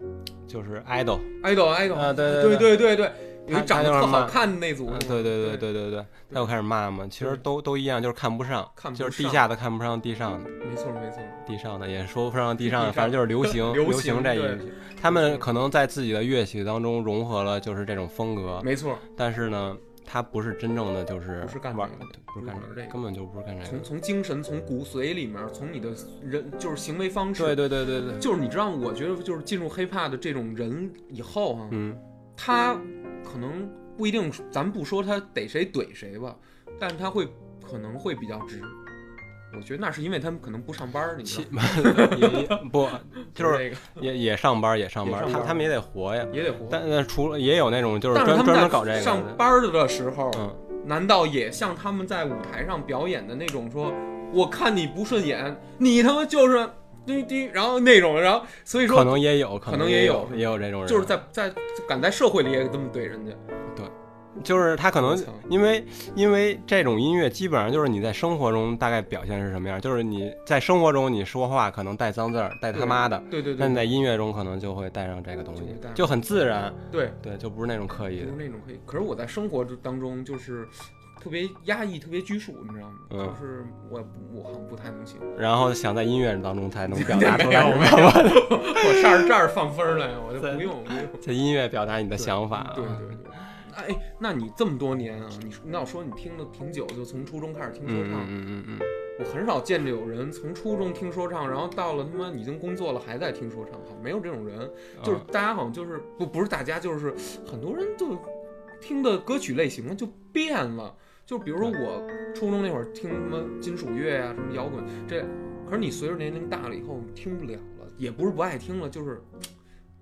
[SPEAKER 2] 就是 idol
[SPEAKER 1] idol idol
[SPEAKER 2] 啊，对
[SPEAKER 1] 对
[SPEAKER 2] 对
[SPEAKER 1] 对对，有
[SPEAKER 2] 他
[SPEAKER 1] 一长得特好看的那组
[SPEAKER 2] 嗯，对对对对。对对，他又开始骂嘛，其实都都一样，就是看不上，就是地下的看不上地上的，
[SPEAKER 1] 没错没错，
[SPEAKER 2] 地上的也说不上地上的，反正就是流行
[SPEAKER 1] 流
[SPEAKER 2] 行这一，他们可能在自己的乐器当中融合了就是这种风格，
[SPEAKER 1] 没错。
[SPEAKER 2] 但是呢，他不是真正的就是
[SPEAKER 1] 不是干
[SPEAKER 2] 玩
[SPEAKER 1] 这个的
[SPEAKER 2] 不是干这个，根本就不是干这
[SPEAKER 1] 从
[SPEAKER 2] 个。
[SPEAKER 1] 从精神、从骨髓里面，从你的人就是行为方式，
[SPEAKER 2] 对对对对对，
[SPEAKER 1] 就是你知道，我觉得就是进入 hiphop 的这种人以后啊，
[SPEAKER 2] 嗯，
[SPEAKER 1] 他可能不一定，咱不说他逮谁怼谁吧，但他会可能会比较直。我觉得那是因为他们可能不上班儿，你知道吗？
[SPEAKER 2] 不就是
[SPEAKER 1] 这个
[SPEAKER 2] 也也上班也上班，他他们也得活呀。
[SPEAKER 1] 也得活。
[SPEAKER 2] 但但除了也有那种就是专专门搞这个
[SPEAKER 1] 上，班的时候，
[SPEAKER 2] 嗯，
[SPEAKER 1] 难道也像他们在舞台上表演的那种说，我看你不顺眼，你他妈就是滴滴，然后那种，然后所以说
[SPEAKER 2] 可能也有，
[SPEAKER 1] 可
[SPEAKER 2] 能也
[SPEAKER 1] 有
[SPEAKER 2] 也有这种人，
[SPEAKER 1] 就是在在敢在社会里也这么怼人家，对。
[SPEAKER 2] 就是他可能因为因为这种音乐基本上就是你在生活中大概表现是什么样，就是你在生活中你说话可能带脏字儿，带他妈的，
[SPEAKER 1] 对对对
[SPEAKER 2] 但在音乐中可能就会带上这个东西
[SPEAKER 1] 就
[SPEAKER 2] 很自然，
[SPEAKER 1] 对，
[SPEAKER 2] 对，就不是那种刻意的。
[SPEAKER 1] 不是，那种刻意。可是我在生活当中就是特别压抑、特别拘束，你知道吗？
[SPEAKER 2] 嗯
[SPEAKER 1] 就是我我好像不太能行。
[SPEAKER 2] 然后想在音乐当中才能表达出
[SPEAKER 1] 没有
[SPEAKER 2] 来我
[SPEAKER 1] 没，有，我这儿这儿放分儿了呀，我就不用不用。
[SPEAKER 2] 在音乐表达你的想法，
[SPEAKER 1] 对对对。哎，那你这么多年啊，你那我说你听了挺久，就从初中开始听说
[SPEAKER 2] 嗯
[SPEAKER 1] 唱，
[SPEAKER 2] 嗯嗯嗯
[SPEAKER 1] 我很少见着有人从初中听说唱，然后到了他妈已经工作了还在听说唱，好像没有这种人。
[SPEAKER 2] 嗯，
[SPEAKER 1] 就是大家好像就是不不是大家，就是很多人就听的歌曲类型就变了。就比如说我初中那会儿听什么金属乐呀、什么摇滚这，可是你随着年龄大了以后听不了了，也不是不爱听了，就是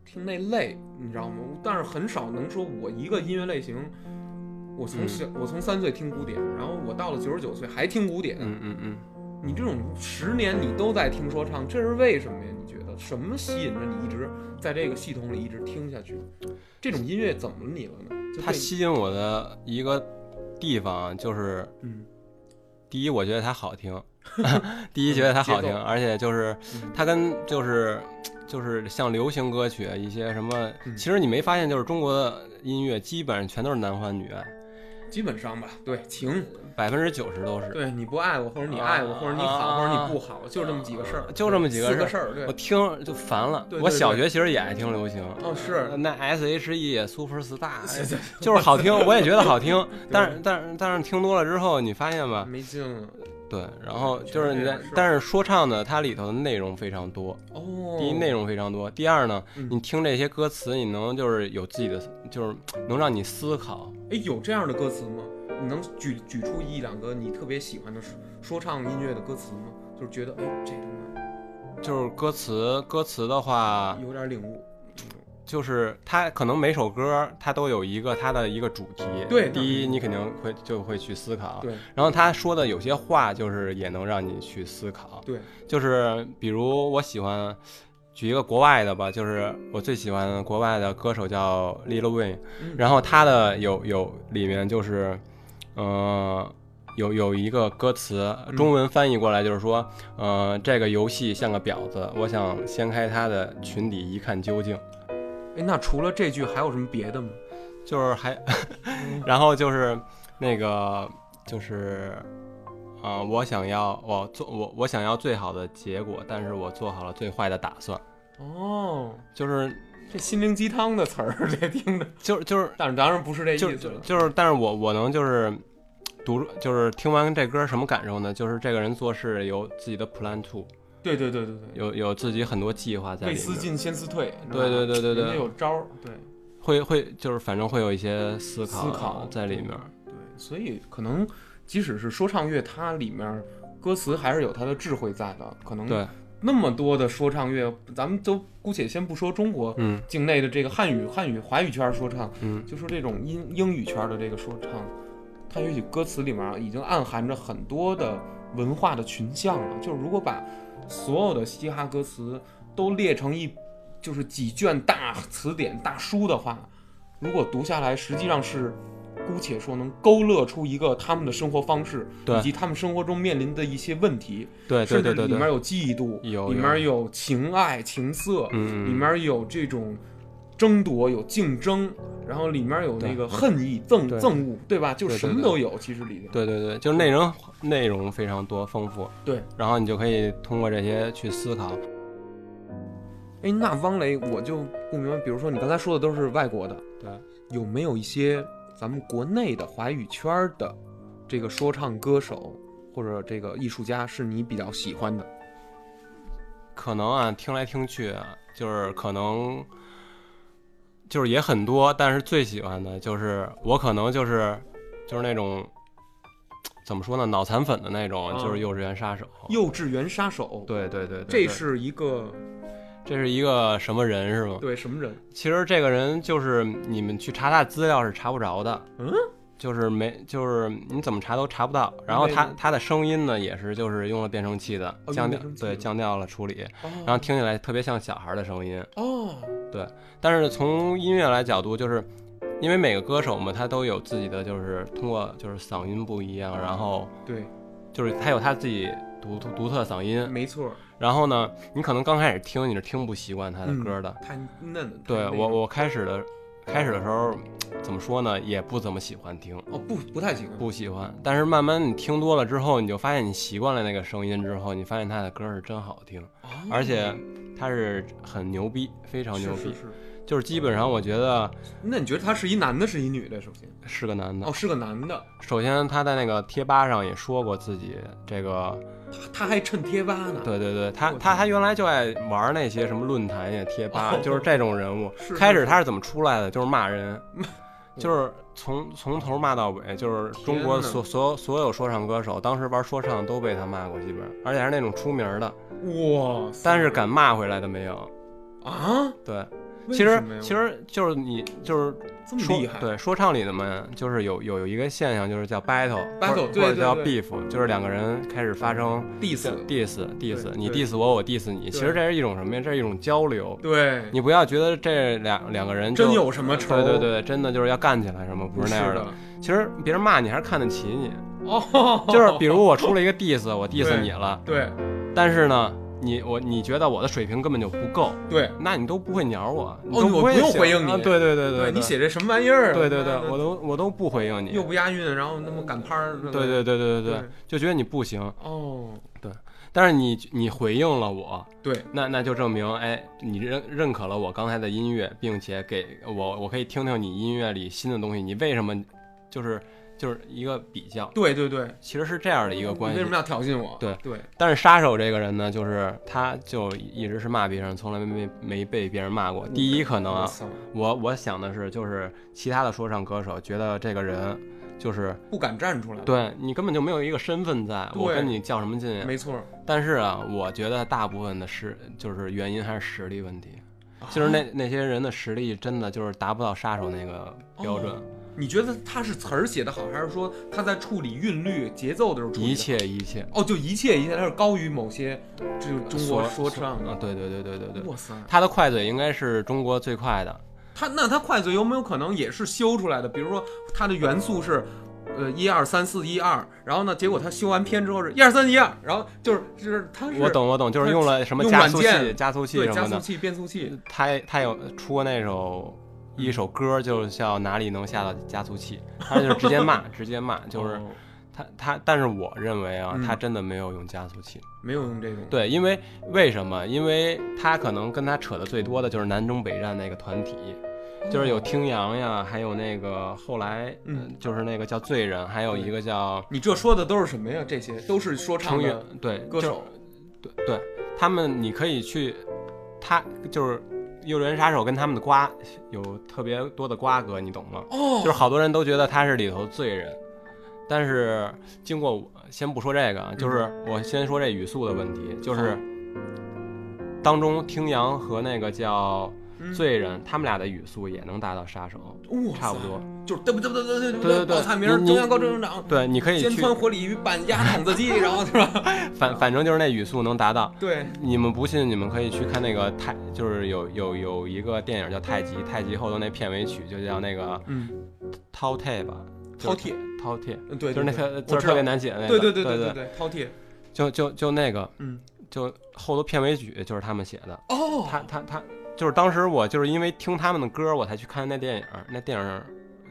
[SPEAKER 1] 听那累，你知道吗？但是很少能说我一个音乐类型，我从小、我从三岁听古典，然后我到了九十九岁还听古典，
[SPEAKER 2] 嗯嗯嗯，
[SPEAKER 1] 你这种十年你都在听说唱，这是为什么呀？你觉得什么吸引着你一直在这个系统里一直听下去？这种音乐怎么你了呢？
[SPEAKER 2] 它吸引我的一个地方就是
[SPEAKER 1] 嗯。
[SPEAKER 2] 第一，我觉得它好听，第一觉得它好听，而且就是
[SPEAKER 1] 嗯。
[SPEAKER 2] 它跟就是就是像流行歌曲一些什么，
[SPEAKER 1] 嗯。
[SPEAKER 2] 其实你没发现，就是中国的音乐基本上全都是男欢女爱，
[SPEAKER 1] 基本上吧，对情，
[SPEAKER 2] 百分之九十都是。
[SPEAKER 1] 对你不爱我，或者你爱我，
[SPEAKER 2] 啊
[SPEAKER 1] 或者你好，
[SPEAKER 2] 啊
[SPEAKER 1] 或者你不好，就这么几个事儿，
[SPEAKER 2] 就这么几个事儿我，听就烦了。我小学其实也爱听流行，
[SPEAKER 1] 哦是，
[SPEAKER 2] 那 S H E Super Star 就是好听，我也觉得好听。但是但是但是听多了之后，你发现吧，
[SPEAKER 1] 没劲
[SPEAKER 2] 对，然后就是你但是说唱呢，它里头的内容非常多。
[SPEAKER 1] 哦。
[SPEAKER 2] 第一，内容非常多；第二呢，
[SPEAKER 1] 嗯
[SPEAKER 2] 你听这些歌词，你能就是有自己的，就是能让你思考。
[SPEAKER 1] 哎，有这样的歌词吗？你能举举出一两个你特别喜欢的说说唱音乐的歌词吗？就是觉得哎，这他
[SPEAKER 2] 就是歌词，歌词的话，
[SPEAKER 1] 有点领悟。
[SPEAKER 2] 就是它可能每首歌它都有一个它的一个主题。
[SPEAKER 1] 对
[SPEAKER 2] 第一你肯定会就会去思考。
[SPEAKER 1] 对
[SPEAKER 2] 然后他说的有些话，就是也能让你去思考。
[SPEAKER 1] 对，
[SPEAKER 2] 就是比如我喜欢。举一个国外的吧，就是我最喜欢国外的歌手叫 Lil Wayne，
[SPEAKER 1] 嗯
[SPEAKER 2] 然后他的有有里面就是，呃，有有一个歌词，中文翻译过来就是说，呃，这个游戏像个婊子，我想掀开他的裙底一看究竟，
[SPEAKER 1] 哎，那除了这句还有什么别的吗？
[SPEAKER 2] 就是还，然后就是那个就是。啊、我想要我做我我想要最好的结果，但是我做好了最坏的打算，
[SPEAKER 1] 哦，
[SPEAKER 2] 就是
[SPEAKER 1] 这心灵鸡汤的词儿，这听着，
[SPEAKER 2] 就是就是
[SPEAKER 1] 但是当然不是这意思了。
[SPEAKER 2] 就就是，但是我我能就是读，就是听完这歌什么感受呢？就是这个人做事有自己的 plan two，
[SPEAKER 1] 对对对对对，
[SPEAKER 2] 有有自己很多计划在里面，
[SPEAKER 1] 未思进先思退。
[SPEAKER 2] 对对对对对
[SPEAKER 1] 人家有招儿。对
[SPEAKER 2] 会会就是反正会有一些思考
[SPEAKER 1] 思考
[SPEAKER 2] 在里面。
[SPEAKER 1] 对，所以可能即使是说唱乐，它里面歌词还是有它的智慧在的。可能
[SPEAKER 2] 对，
[SPEAKER 1] 那么多的说唱乐，咱们都姑且先不说中国
[SPEAKER 2] 嗯
[SPEAKER 1] 境内的这个汉语、汉语华语圈说唱，
[SPEAKER 2] 嗯
[SPEAKER 1] 就说这种英英语圈的这个说唱，它也许歌词里面已经暗含着很多的文化的群像了。就是如果把所有的嘻哈歌词都列成一就是几卷大词典、大书的话，如果读下来，实际上是姑且说能勾勒出一个他们的生活方式，以及他们生活中面临的一些问题，
[SPEAKER 2] 对对
[SPEAKER 1] 甚至里面有嫉妒，
[SPEAKER 2] 有
[SPEAKER 1] 里面有情爱、情色，
[SPEAKER 2] 嗯，
[SPEAKER 1] 里面有这种争夺，有竞争，然后里面有那个恨意、憎
[SPEAKER 2] 对。
[SPEAKER 1] 憎恶，对吧？就什么都有，其实里面。
[SPEAKER 2] 对对对，就是内容内容非常多丰富，
[SPEAKER 1] 对，
[SPEAKER 2] 然后你就可以通过这些去思考。
[SPEAKER 1] 哎，那汪雷我就不明白，比如说你刚才说的都是外国的，
[SPEAKER 2] 对，
[SPEAKER 1] 有没有一些咱们国内的华语圈儿的这个说唱歌手或者这个艺术家是你比较喜欢的？
[SPEAKER 2] 可能啊，听来听去啊，就是可能就是也很多，但是最喜欢的就是我可能就是就是那种怎么说呢，脑残粉的那种，
[SPEAKER 1] 嗯
[SPEAKER 2] 就是幼稚园杀手。
[SPEAKER 1] 幼稚园杀手，
[SPEAKER 2] 对对对对，对
[SPEAKER 1] 这是一个
[SPEAKER 2] 这是一个什么人是吗？
[SPEAKER 1] 对什么人？
[SPEAKER 2] 其实这个人就是你们去查他资料是查不着的，
[SPEAKER 1] 嗯，
[SPEAKER 2] 就是没就是你怎么查都查不到。然后他他的声音呢也是就是用了变声器的
[SPEAKER 1] 哦
[SPEAKER 2] 降调对降调了处理，
[SPEAKER 1] 哦
[SPEAKER 2] 然后听起来特别像小孩的声音。
[SPEAKER 1] 哦，对
[SPEAKER 2] 但是从音乐来角度，就是因为每个歌手嘛，他都有自己的，就是通过就是嗓音不一样，然后
[SPEAKER 1] 对，
[SPEAKER 2] 就是他有他自己独独独特嗓音。
[SPEAKER 1] 没错，
[SPEAKER 2] 然后呢，你可能刚开始听你是听不习惯他的歌的。
[SPEAKER 1] 太嫩了。
[SPEAKER 2] 对我我开始的开始的时候怎么说呢，也不怎么喜欢听。
[SPEAKER 1] 哦不不太喜欢，
[SPEAKER 2] 不喜欢，但是慢慢你听多了之后，你就发现你习惯了那个声音之后，你发现他的歌是真好听，
[SPEAKER 1] 哦
[SPEAKER 2] 而且他是很牛逼，非常牛逼。
[SPEAKER 1] 是是是。
[SPEAKER 2] 就是基本上我觉得
[SPEAKER 1] 那你觉得他是一男的，是一女的？首先，
[SPEAKER 2] 是个男的
[SPEAKER 1] 哦，。是个男的，
[SPEAKER 2] 首先他在那个贴吧上也说过自己这个，
[SPEAKER 1] 他还趁贴吧呢。
[SPEAKER 2] 对对对，他他他原来就爱玩那些什么论坛呀、贴吧，
[SPEAKER 1] 哦。
[SPEAKER 2] 就是这种人物。开始他是怎么出来的？就是骂人，就是从从头骂到尾，就是中国所所有所有说唱歌手，当时玩说唱都被他骂过，基本上，而且还是那种出名的，
[SPEAKER 1] 哇，
[SPEAKER 2] 但是敢骂回来的没有。
[SPEAKER 1] 啊，
[SPEAKER 2] 对，
[SPEAKER 1] 为
[SPEAKER 2] 其实其实就是你就是说
[SPEAKER 1] 这么厉害，
[SPEAKER 2] 对说唱里的嘛，就是有有有一个现象，就是叫 battle
[SPEAKER 1] Battle，
[SPEAKER 2] 或者叫 beef，就是两个人开始发生
[SPEAKER 1] diss，diss
[SPEAKER 2] diss，你 diss 我，我 diss 你。其实这是一种什么呀？这是一种交流。
[SPEAKER 1] 对，
[SPEAKER 2] 你不要觉得这两两个人就
[SPEAKER 1] 真有什么仇？
[SPEAKER 2] 对对对，真的就是要干起来什么，不
[SPEAKER 1] 不
[SPEAKER 2] 是那样
[SPEAKER 1] 的。
[SPEAKER 2] 其实别人骂你还是看得起你，
[SPEAKER 1] 哦，
[SPEAKER 2] 就是比如我出了一个 diss，我 diss 你了，
[SPEAKER 1] 对
[SPEAKER 2] 但是呢，你我你觉得我的水平根本就不够，
[SPEAKER 1] 对
[SPEAKER 2] 那你都不会鸟我，你
[SPEAKER 1] 哦
[SPEAKER 2] 都会
[SPEAKER 1] 我不用
[SPEAKER 2] 想
[SPEAKER 1] 回应你
[SPEAKER 2] 啊对对对对，
[SPEAKER 1] 你写这什么玩意儿？
[SPEAKER 2] 对对对，我都我都不回应你，
[SPEAKER 1] 又不押韵，然后那么赶拍儿，
[SPEAKER 2] 对对对对对
[SPEAKER 1] 对
[SPEAKER 2] 对，就觉得你不行，
[SPEAKER 1] 哦，对
[SPEAKER 2] 但是你你回应了我，
[SPEAKER 1] 对
[SPEAKER 2] 那那就证明，哎，你认认可了我刚才的音乐，并且给我我可以听听你音乐里新的东西，你为什么就是就是一个比较，
[SPEAKER 1] 对对对，
[SPEAKER 2] 其实是这样的一个关系。
[SPEAKER 1] 为什。么要挑衅我？
[SPEAKER 2] 对。
[SPEAKER 1] 对，
[SPEAKER 2] 但是杀手这个人呢，就是他就一直是骂别人，从来没没没被别人骂过。第一，可能啊，
[SPEAKER 1] 我
[SPEAKER 2] 我我想的是，就是其他的说唱歌手觉得这个人就是
[SPEAKER 1] 不敢站出来，，
[SPEAKER 2] 对你根本就没有一个身份在，我跟你较什么劲呀？
[SPEAKER 1] 没错，
[SPEAKER 2] 但是啊，我觉得大部分的实就是原因还是实力问题，
[SPEAKER 1] 啊。
[SPEAKER 2] 就是那那些人的实力真的就是达不到杀手那个标准，
[SPEAKER 1] 哦你觉得他是词儿写的好，还是说他在处理韵律、节奏的时候处理
[SPEAKER 2] 一切一切。
[SPEAKER 1] 哦，就一切一切，他是高于某些这个中国说唱
[SPEAKER 2] 啊，
[SPEAKER 1] 的。
[SPEAKER 2] 对对对对对对，
[SPEAKER 1] 哇塞，
[SPEAKER 2] 他的快嘴应该是中国最快的，
[SPEAKER 1] 他那他快嘴有没有可能也是修出来的？比如说他的元素是。呃，一二三四一二，然后呢，结果他修完片之后是一二三一二，然后就是就是他是
[SPEAKER 2] 我懂我懂，就是用了什么加速器、加速器
[SPEAKER 1] 对
[SPEAKER 2] 什么的。
[SPEAKER 1] 加速器、变速器，
[SPEAKER 2] 他他有出过那首一首歌，就叫哪里能下到加速器，他就是直接骂，直接骂，就是
[SPEAKER 1] 哦
[SPEAKER 2] 他他，但是我认为啊，
[SPEAKER 1] 嗯
[SPEAKER 2] 他真的没有用加速器。
[SPEAKER 1] 没有用这种。
[SPEAKER 2] 对，因为为什么？因为他可能跟他扯的最多的就是南征北战那个团体，就是有听阳呀，还有那个后来，
[SPEAKER 1] 哦嗯
[SPEAKER 2] 呃就是那个叫罪人，还有一个叫
[SPEAKER 1] 你这说的都是什么呀？这些都是说唱
[SPEAKER 2] 成员
[SPEAKER 1] 的，
[SPEAKER 2] 对
[SPEAKER 1] 歌手。
[SPEAKER 2] 对对，他们你可以去，他就是幼稚园杀手跟他们的瓜有特别多的瓜葛，你懂吗？
[SPEAKER 1] 哦，
[SPEAKER 2] 就是好多人都觉得他是里头罪人，但是经过我先不说这个啊，就是我先说这语速的问题，就是当中听阳和那个叫
[SPEAKER 1] 嗯
[SPEAKER 2] 罪人，他们俩的语速也能达到杀手，差不多。
[SPEAKER 1] 就是对不对不对对对
[SPEAKER 2] 对对对
[SPEAKER 1] 报菜名中央高中长，
[SPEAKER 2] 对，你可以
[SPEAKER 1] 尖
[SPEAKER 2] 去，
[SPEAKER 1] 穿火鲤鱼，板鸭筒子鸡，然后是吧？
[SPEAKER 2] 反反正就是那语速能达到。
[SPEAKER 1] 对，
[SPEAKER 2] 你们不信，你们可以去看那个太，就是有有有一个电影叫《太极》，太极后头那片尾曲就叫那个
[SPEAKER 1] 嗯，
[SPEAKER 2] 饕餮吧，
[SPEAKER 1] 饕餮，
[SPEAKER 2] 饕餮，
[SPEAKER 1] 嗯对，
[SPEAKER 2] 就是那
[SPEAKER 1] 对对
[SPEAKER 2] 个字儿特别难写的那个，
[SPEAKER 1] 对对对
[SPEAKER 2] 对
[SPEAKER 1] 对对，饕餮，
[SPEAKER 2] 就就就那个，
[SPEAKER 1] 嗯，
[SPEAKER 2] 就后头片尾曲就是他们写的，
[SPEAKER 1] 哦，
[SPEAKER 2] 他他他就是当时我就是因为听他们的歌，我才去看那电影。那电影，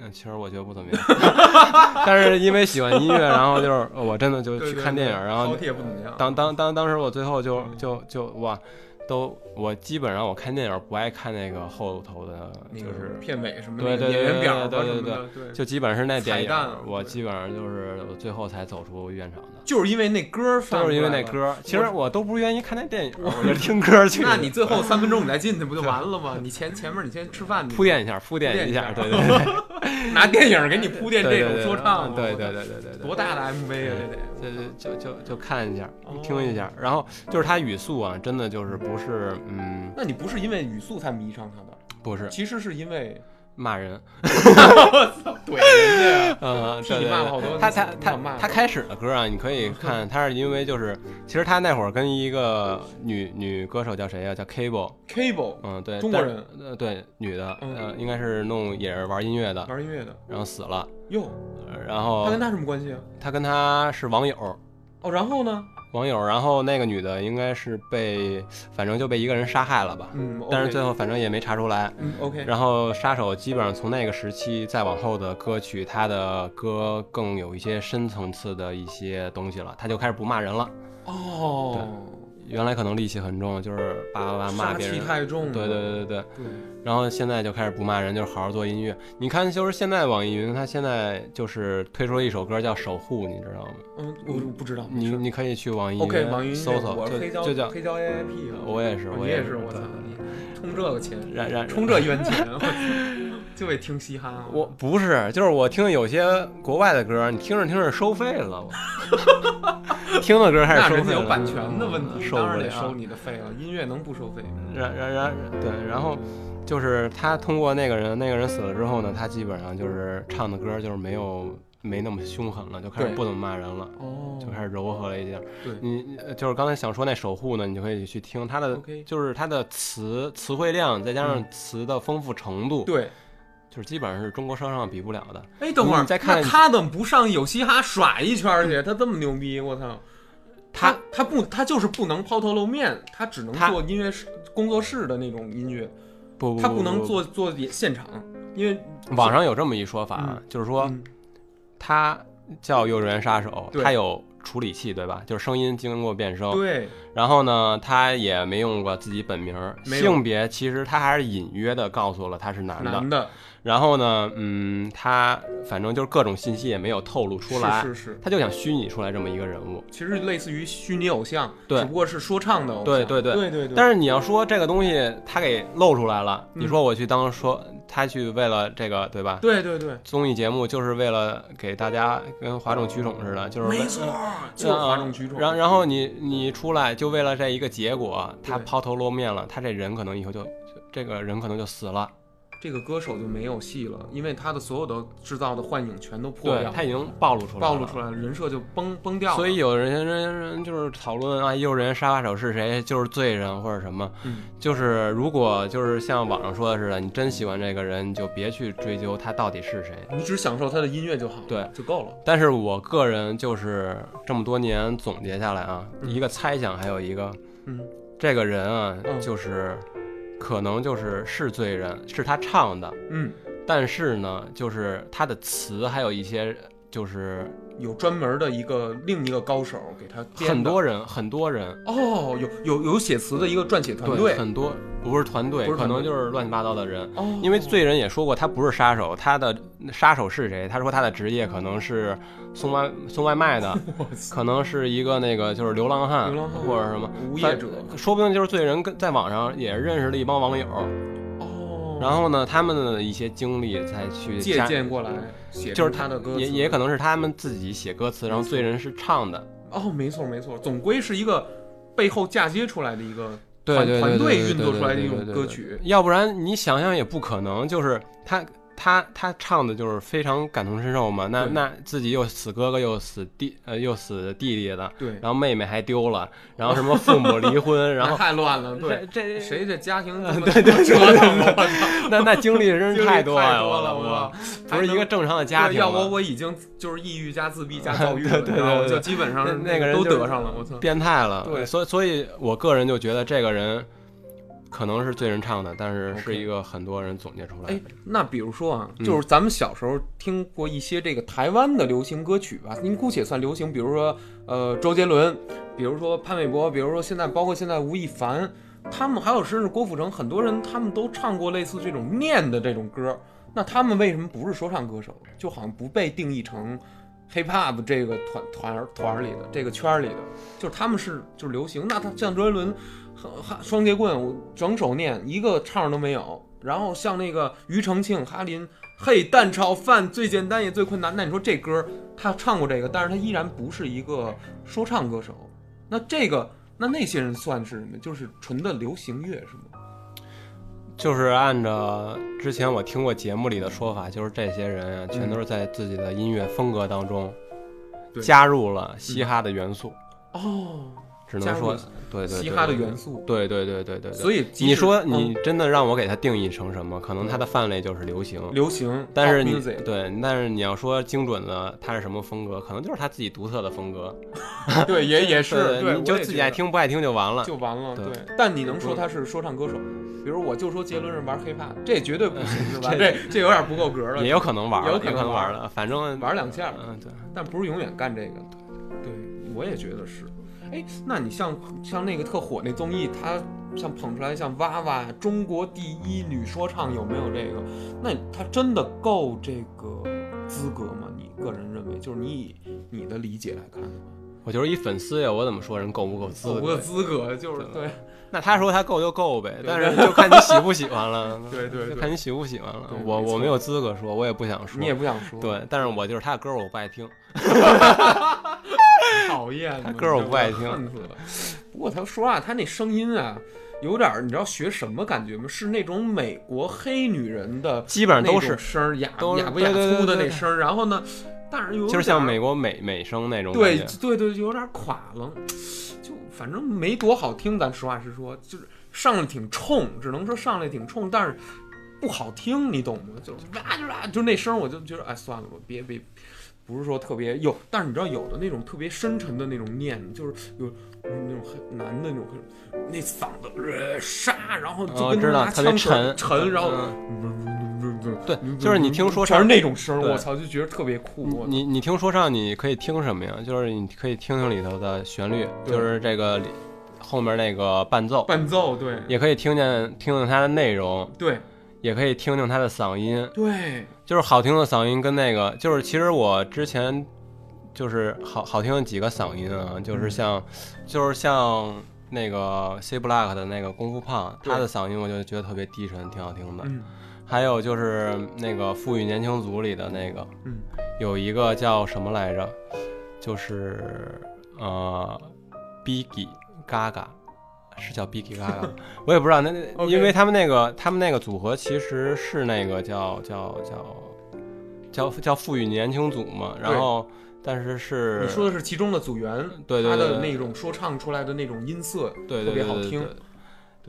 [SPEAKER 2] 嗯，其实我觉得不怎么样，但是因为喜欢音乐，然后就是我真的就去看电影，然后也不怎么样当当当当时我最后就就就哇。都，我基本上我看电影不爱看那个后头的，就是
[SPEAKER 1] 片尾什么
[SPEAKER 2] 对对
[SPEAKER 1] 对
[SPEAKER 2] 对对
[SPEAKER 1] 对，
[SPEAKER 2] 就基本上是那电影，我基本上就是我最后才走出院场的，
[SPEAKER 1] 就是因为那歌，
[SPEAKER 2] 就是因为那歌。其实我都不愿意看那电影，我就听歌去。
[SPEAKER 1] 那你最后三分钟你再进去不就完了吗？你前前面你先吃饭，
[SPEAKER 2] 铺垫一下，铺
[SPEAKER 1] 垫
[SPEAKER 2] 一下，对对对，
[SPEAKER 1] 拿电影给你铺垫这种说唱，
[SPEAKER 2] 对对对对对对，
[SPEAKER 1] 多大的 MV 啊，
[SPEAKER 2] 这得，就就就就看一下，听一下，然后就是他语速啊，真的就是不是，嗯，
[SPEAKER 1] 那你不是因为语速才迷上他的？
[SPEAKER 2] 不是，
[SPEAKER 1] 其实是因为。
[SPEAKER 2] 骂人，
[SPEAKER 1] 我操，怼人家，嗯，
[SPEAKER 2] 对
[SPEAKER 1] 骂了好多。
[SPEAKER 2] 他他他他开始的歌啊，你可以看，他是因为就是，其实他那会儿跟一个女女歌手叫谁呀？叫
[SPEAKER 1] Cable，Cable，
[SPEAKER 2] 嗯，对，
[SPEAKER 1] 中国人，
[SPEAKER 2] 呃，对，女的，呃，应该是弄也是玩音乐的，
[SPEAKER 1] 玩音乐的，
[SPEAKER 2] 然后死了，
[SPEAKER 1] 哟，
[SPEAKER 2] 然后
[SPEAKER 1] 他跟他什么关系啊？
[SPEAKER 2] 他跟他是网友，
[SPEAKER 1] 哦，然后呢？
[SPEAKER 2] 网友，然后那个女的应该是被，反正就被一个人杀害了吧。
[SPEAKER 1] 嗯，
[SPEAKER 2] 但是最后反正也没查出来。
[SPEAKER 1] 嗯，OK。
[SPEAKER 2] 然后杀手基本上从那个时期再往后的歌曲，他的歌更有一些深层次的一些东西了，他就开始不骂人了。
[SPEAKER 1] 哦。
[SPEAKER 2] 原来可能戾气很重，就是叭叭叭骂别人，
[SPEAKER 1] 太重。
[SPEAKER 2] 对对对对对。然后现在就开始不骂人，就是好好做音乐。你看，就是现在网易云，它现在就是推出了一首歌叫《守护》，你知道吗？
[SPEAKER 1] 嗯，我不知道。
[SPEAKER 2] 你你可以去网易
[SPEAKER 1] 云
[SPEAKER 2] 搜搜，就就叫
[SPEAKER 1] 黑胶 AIP。
[SPEAKER 2] 我也是，我
[SPEAKER 1] 也是，我操！充这个钱，
[SPEAKER 2] 然然
[SPEAKER 1] 充这冤钱，就为听嘻哈。
[SPEAKER 2] 我不是，就是我听有些国外的歌，你听着听着收费了。听的歌还是收费？
[SPEAKER 1] 有版权的问题，
[SPEAKER 2] 当
[SPEAKER 1] 然得收你的费了。音乐能不收费？
[SPEAKER 2] 然然然对，然后就是他通过那个人，那个人死了之后呢，他基本上就是唱的歌就是没有没那么凶狠了，就开始不怎么骂人了，
[SPEAKER 1] 哦，
[SPEAKER 2] 就开始柔和了一点。
[SPEAKER 1] 对，
[SPEAKER 2] 你就是刚才想说那守护呢，你就可以去听他的，就是他的词词汇量再加上词的丰富程度，
[SPEAKER 1] 对。
[SPEAKER 2] 就是基本上是中国说唱比不了的。
[SPEAKER 1] 哎，等会儿
[SPEAKER 2] 再看
[SPEAKER 1] 他怎么不上有嘻哈耍一圈去？他这么牛逼，我操！他他不他就是不能抛头露面，他只能做音乐室工作室的那种音乐。
[SPEAKER 2] 不，
[SPEAKER 1] 他不能做做现场，因为
[SPEAKER 2] 网上有这么一说法，就是说他叫幼儿园杀手，他有处理器，对吧？就是声音经过变声。
[SPEAKER 1] 对。
[SPEAKER 2] 然后呢，他也没用过自己本名，性别其实他还是隐约的告诉了他是男的。
[SPEAKER 1] 男的。
[SPEAKER 2] 然后呢，嗯，他反正就是各种信息也没有透露出来，
[SPEAKER 1] 是是，
[SPEAKER 2] 他就想虚拟出来这么一个人物，
[SPEAKER 1] 其实类似于虚拟偶像，
[SPEAKER 2] 对，
[SPEAKER 1] 只不过是说唱的偶像，
[SPEAKER 2] 对对
[SPEAKER 1] 对对对。
[SPEAKER 2] 但是你要说这个东西他给露出来了，你说我去当说他去为了这个，对吧？
[SPEAKER 1] 对对对，
[SPEAKER 2] 综艺节目就是为了给大家跟哗众取宠似的，就是
[SPEAKER 1] 没错，就是哗众取宠。
[SPEAKER 2] 然然后你你出来就为了这一个结果，他抛头露面了，他这人可能以后就这个人可能就死了。
[SPEAKER 1] 这个歌手就没有戏了，因为他的所有的制造的幻影全都破掉，
[SPEAKER 2] 他已经暴露出来，
[SPEAKER 1] 暴露出来，人设就崩崩掉了。
[SPEAKER 2] 所以有人人人就是讨论啊，幼儿园杀手是谁，就是罪人或者什么。
[SPEAKER 1] 嗯，
[SPEAKER 2] 就是如果就是像网上说的似的，你真喜欢这个人，你就别去追究他到底是谁，
[SPEAKER 1] 你只享受他的音乐就好，
[SPEAKER 2] 对，
[SPEAKER 1] 就够了。
[SPEAKER 2] 但是我个人就是这么多年总结下来啊，一个猜想，还有一个，
[SPEAKER 1] 嗯，
[SPEAKER 2] 这个人啊，就是。可能就是是罪人，是他唱的，
[SPEAKER 1] 嗯，
[SPEAKER 2] 但是呢，就是他的词还有一些，就是
[SPEAKER 1] 有专门的一个另一个高手给他
[SPEAKER 2] 很多人，很多人。
[SPEAKER 1] 哦，有有有写词的一个撰写团队，
[SPEAKER 2] 很多不是团队，可能就是乱七八糟的人。
[SPEAKER 1] 哦，
[SPEAKER 2] 因为罪人也说过，他不是杀手，他的杀手是谁？他说他的职业可能是。送外送外卖的，可能是一个那个就是流浪汉，或者什么。
[SPEAKER 1] 无业者，
[SPEAKER 2] 说不定就是罪人跟在网上也认识了一帮网友，
[SPEAKER 1] 哦，
[SPEAKER 2] 然后呢，他们的一些经历再去
[SPEAKER 1] 借鉴过来，写
[SPEAKER 2] 就是
[SPEAKER 1] 他的歌，
[SPEAKER 2] 也也可能是他们自己写歌词，然后罪人是唱的，
[SPEAKER 1] 哦，没错没错，总归是一个背后嫁接出来的一个
[SPEAKER 2] 团
[SPEAKER 1] 团队运作出来的一种歌曲，
[SPEAKER 2] 要不然你想想也不可能，就是他。他他唱的就是非常感同身受嘛，那那自己又死哥哥又死弟呃又死弟弟的，
[SPEAKER 1] 对，
[SPEAKER 2] 然后妹妹还丢了，然后什么父母离婚，然后
[SPEAKER 1] 太乱了，对，
[SPEAKER 2] 这
[SPEAKER 1] 谁这家庭
[SPEAKER 2] 对对
[SPEAKER 1] 折腾，
[SPEAKER 2] 那那经历真是
[SPEAKER 1] 太
[SPEAKER 2] 多
[SPEAKER 1] 了，
[SPEAKER 2] 我不是一个正常的家庭，
[SPEAKER 1] 要我我已经就是抑郁加自闭加躁郁，
[SPEAKER 2] 对对对，
[SPEAKER 1] 就基本上
[SPEAKER 2] 那个人
[SPEAKER 1] 都得上了，我操，
[SPEAKER 2] 变态了，
[SPEAKER 1] 对，
[SPEAKER 2] 所以所以我个人就觉得这个人。可能是最人唱的，但是是一个很多人总结出来
[SPEAKER 1] 哎
[SPEAKER 2] 的。，
[SPEAKER 1] 那比如说啊，
[SPEAKER 2] 嗯
[SPEAKER 1] 就是咱们小时候听过一些这个台湾的流行歌曲吧，您姑且算流行，比如说呃周杰伦，比如说潘玮柏，比如说现在包括现在吴亦凡，他们还有甚至郭富城，很多人他们都唱过类似这种念的这种歌，那他们为什么不是说唱歌手？就好像不被定义成 hip hop 这个团团团里的这个圈儿里的，就是他们是就是流行，那他像周杰伦。哈双截棍，我整首念一个唱都没有。然后像那个庾澄庆、哈林，嘿，蛋炒饭最简单也最困难。那你说这歌他唱过这个，但是他依然不是一个说唱歌手。那这个，那那些人算是什么？就是纯的流行乐是吗？
[SPEAKER 2] 就是按照之前我听过节目里的说法，就是这些人啊，全都是在自己的音乐风格当中加入了嘻哈的元素，
[SPEAKER 1] 哦，
[SPEAKER 2] 只能说对对对
[SPEAKER 1] 嘻哈的元素。
[SPEAKER 2] 对对对对对对。
[SPEAKER 1] 所以
[SPEAKER 2] 你说
[SPEAKER 1] 嗯
[SPEAKER 2] 你真的让我给它定义成什么？可能它的范围就是流行，
[SPEAKER 1] 流行，
[SPEAKER 2] 但是你对，但是你要说精准的它是什么风格，可能就是他自己独特的风格。
[SPEAKER 1] 对也 也是，
[SPEAKER 2] 对
[SPEAKER 1] 对，
[SPEAKER 2] 你就自己爱听不爱听就完了。
[SPEAKER 1] 就完了。
[SPEAKER 2] 对
[SPEAKER 1] 对，但你能说他是说唱歌手？比如我就说杰伦是玩 hiphop，这绝对不行是吧？这这有点不够格了。
[SPEAKER 2] 也有可能玩儿，
[SPEAKER 1] 有
[SPEAKER 2] 有
[SPEAKER 1] 可能玩
[SPEAKER 2] 了，反正
[SPEAKER 1] 玩两下，
[SPEAKER 2] 嗯对。
[SPEAKER 1] 但不是永远干这个。对，我也觉得是。哎，那你像像那个特火那综艺，他像捧出来像娃娃中国第一女说唱有没有这个？那他真的够这个资格吗？你个人认为，就是你以你的理解来看
[SPEAKER 2] 我就是一粉丝呀，我怎么说人够不够资
[SPEAKER 1] 够不够？资格？就是对
[SPEAKER 2] 那他说他够就够呗，但是 就看你喜不喜欢了。
[SPEAKER 1] 对对
[SPEAKER 2] 看你喜不喜欢了我我没有资格说，我也不想说。
[SPEAKER 1] 你也不想说，
[SPEAKER 2] 对，但是我就是他的歌我不爱听。
[SPEAKER 1] 讨厌
[SPEAKER 2] 他歌我不爱听
[SPEAKER 1] 恨死了。不过他说实话，他那声音啊，有点儿你知道学什么感觉吗？是那种美国黑女人的
[SPEAKER 2] 基本上都是，
[SPEAKER 1] 声儿，哑哑不哑粗的那声儿。然后呢，但是又有
[SPEAKER 2] 就是像美国美美声那种
[SPEAKER 1] 对。对对，有点垮了，就反正没多好听。咱实话实说，就是上来挺冲，只能说上来挺冲，但是不好听，你懂吗？就是哇就哇，就那声儿，我就觉得哎，算了吧，别别。不是说特别有，但是你知道有的那种特别深沉的那种念，就是有嗯那种很男的那种，那嗓子呃沙，然后就
[SPEAKER 2] 哦
[SPEAKER 1] 跟拿
[SPEAKER 2] 知道特别
[SPEAKER 1] 枪
[SPEAKER 2] 沉
[SPEAKER 1] 沉，然后
[SPEAKER 2] 嗯。
[SPEAKER 1] 对
[SPEAKER 2] 对，就是你听说
[SPEAKER 1] 全是
[SPEAKER 2] 唱，
[SPEAKER 1] 那种声儿，我操，就觉得特别酷。
[SPEAKER 2] 你你听说唱，你可以听什么呀？就是你可以听听里头的旋律，就是这个里后面那个伴奏，
[SPEAKER 1] 伴奏，对。
[SPEAKER 2] 也可以听见听听它的内容，
[SPEAKER 1] 对
[SPEAKER 2] 也可以听听他的嗓音。
[SPEAKER 1] 对，
[SPEAKER 2] 就是好听的嗓音跟那个，就是其实我之前就是好好听的几个嗓音啊，
[SPEAKER 1] 嗯
[SPEAKER 2] 就是像，就是像那个 C Block 的那个功夫胖，他的嗓音我就觉得特别低沉，挺好听的。
[SPEAKER 1] 嗯
[SPEAKER 2] 还有就是那个富裕年轻组里的那个，
[SPEAKER 1] 嗯，
[SPEAKER 2] 有一个叫什么来着，就是呃，Biggie Gaga。是叫 Biggie Gaga，我也不知道。那那 因为他们那个他们那个组合其实是那个叫叫叫叫叫富裕年轻组嘛，然后但是是
[SPEAKER 1] 你说的是其中的组员，
[SPEAKER 2] 对对对
[SPEAKER 1] 他的那种说唱出来的那种音色，
[SPEAKER 2] 对对
[SPEAKER 1] 特别好听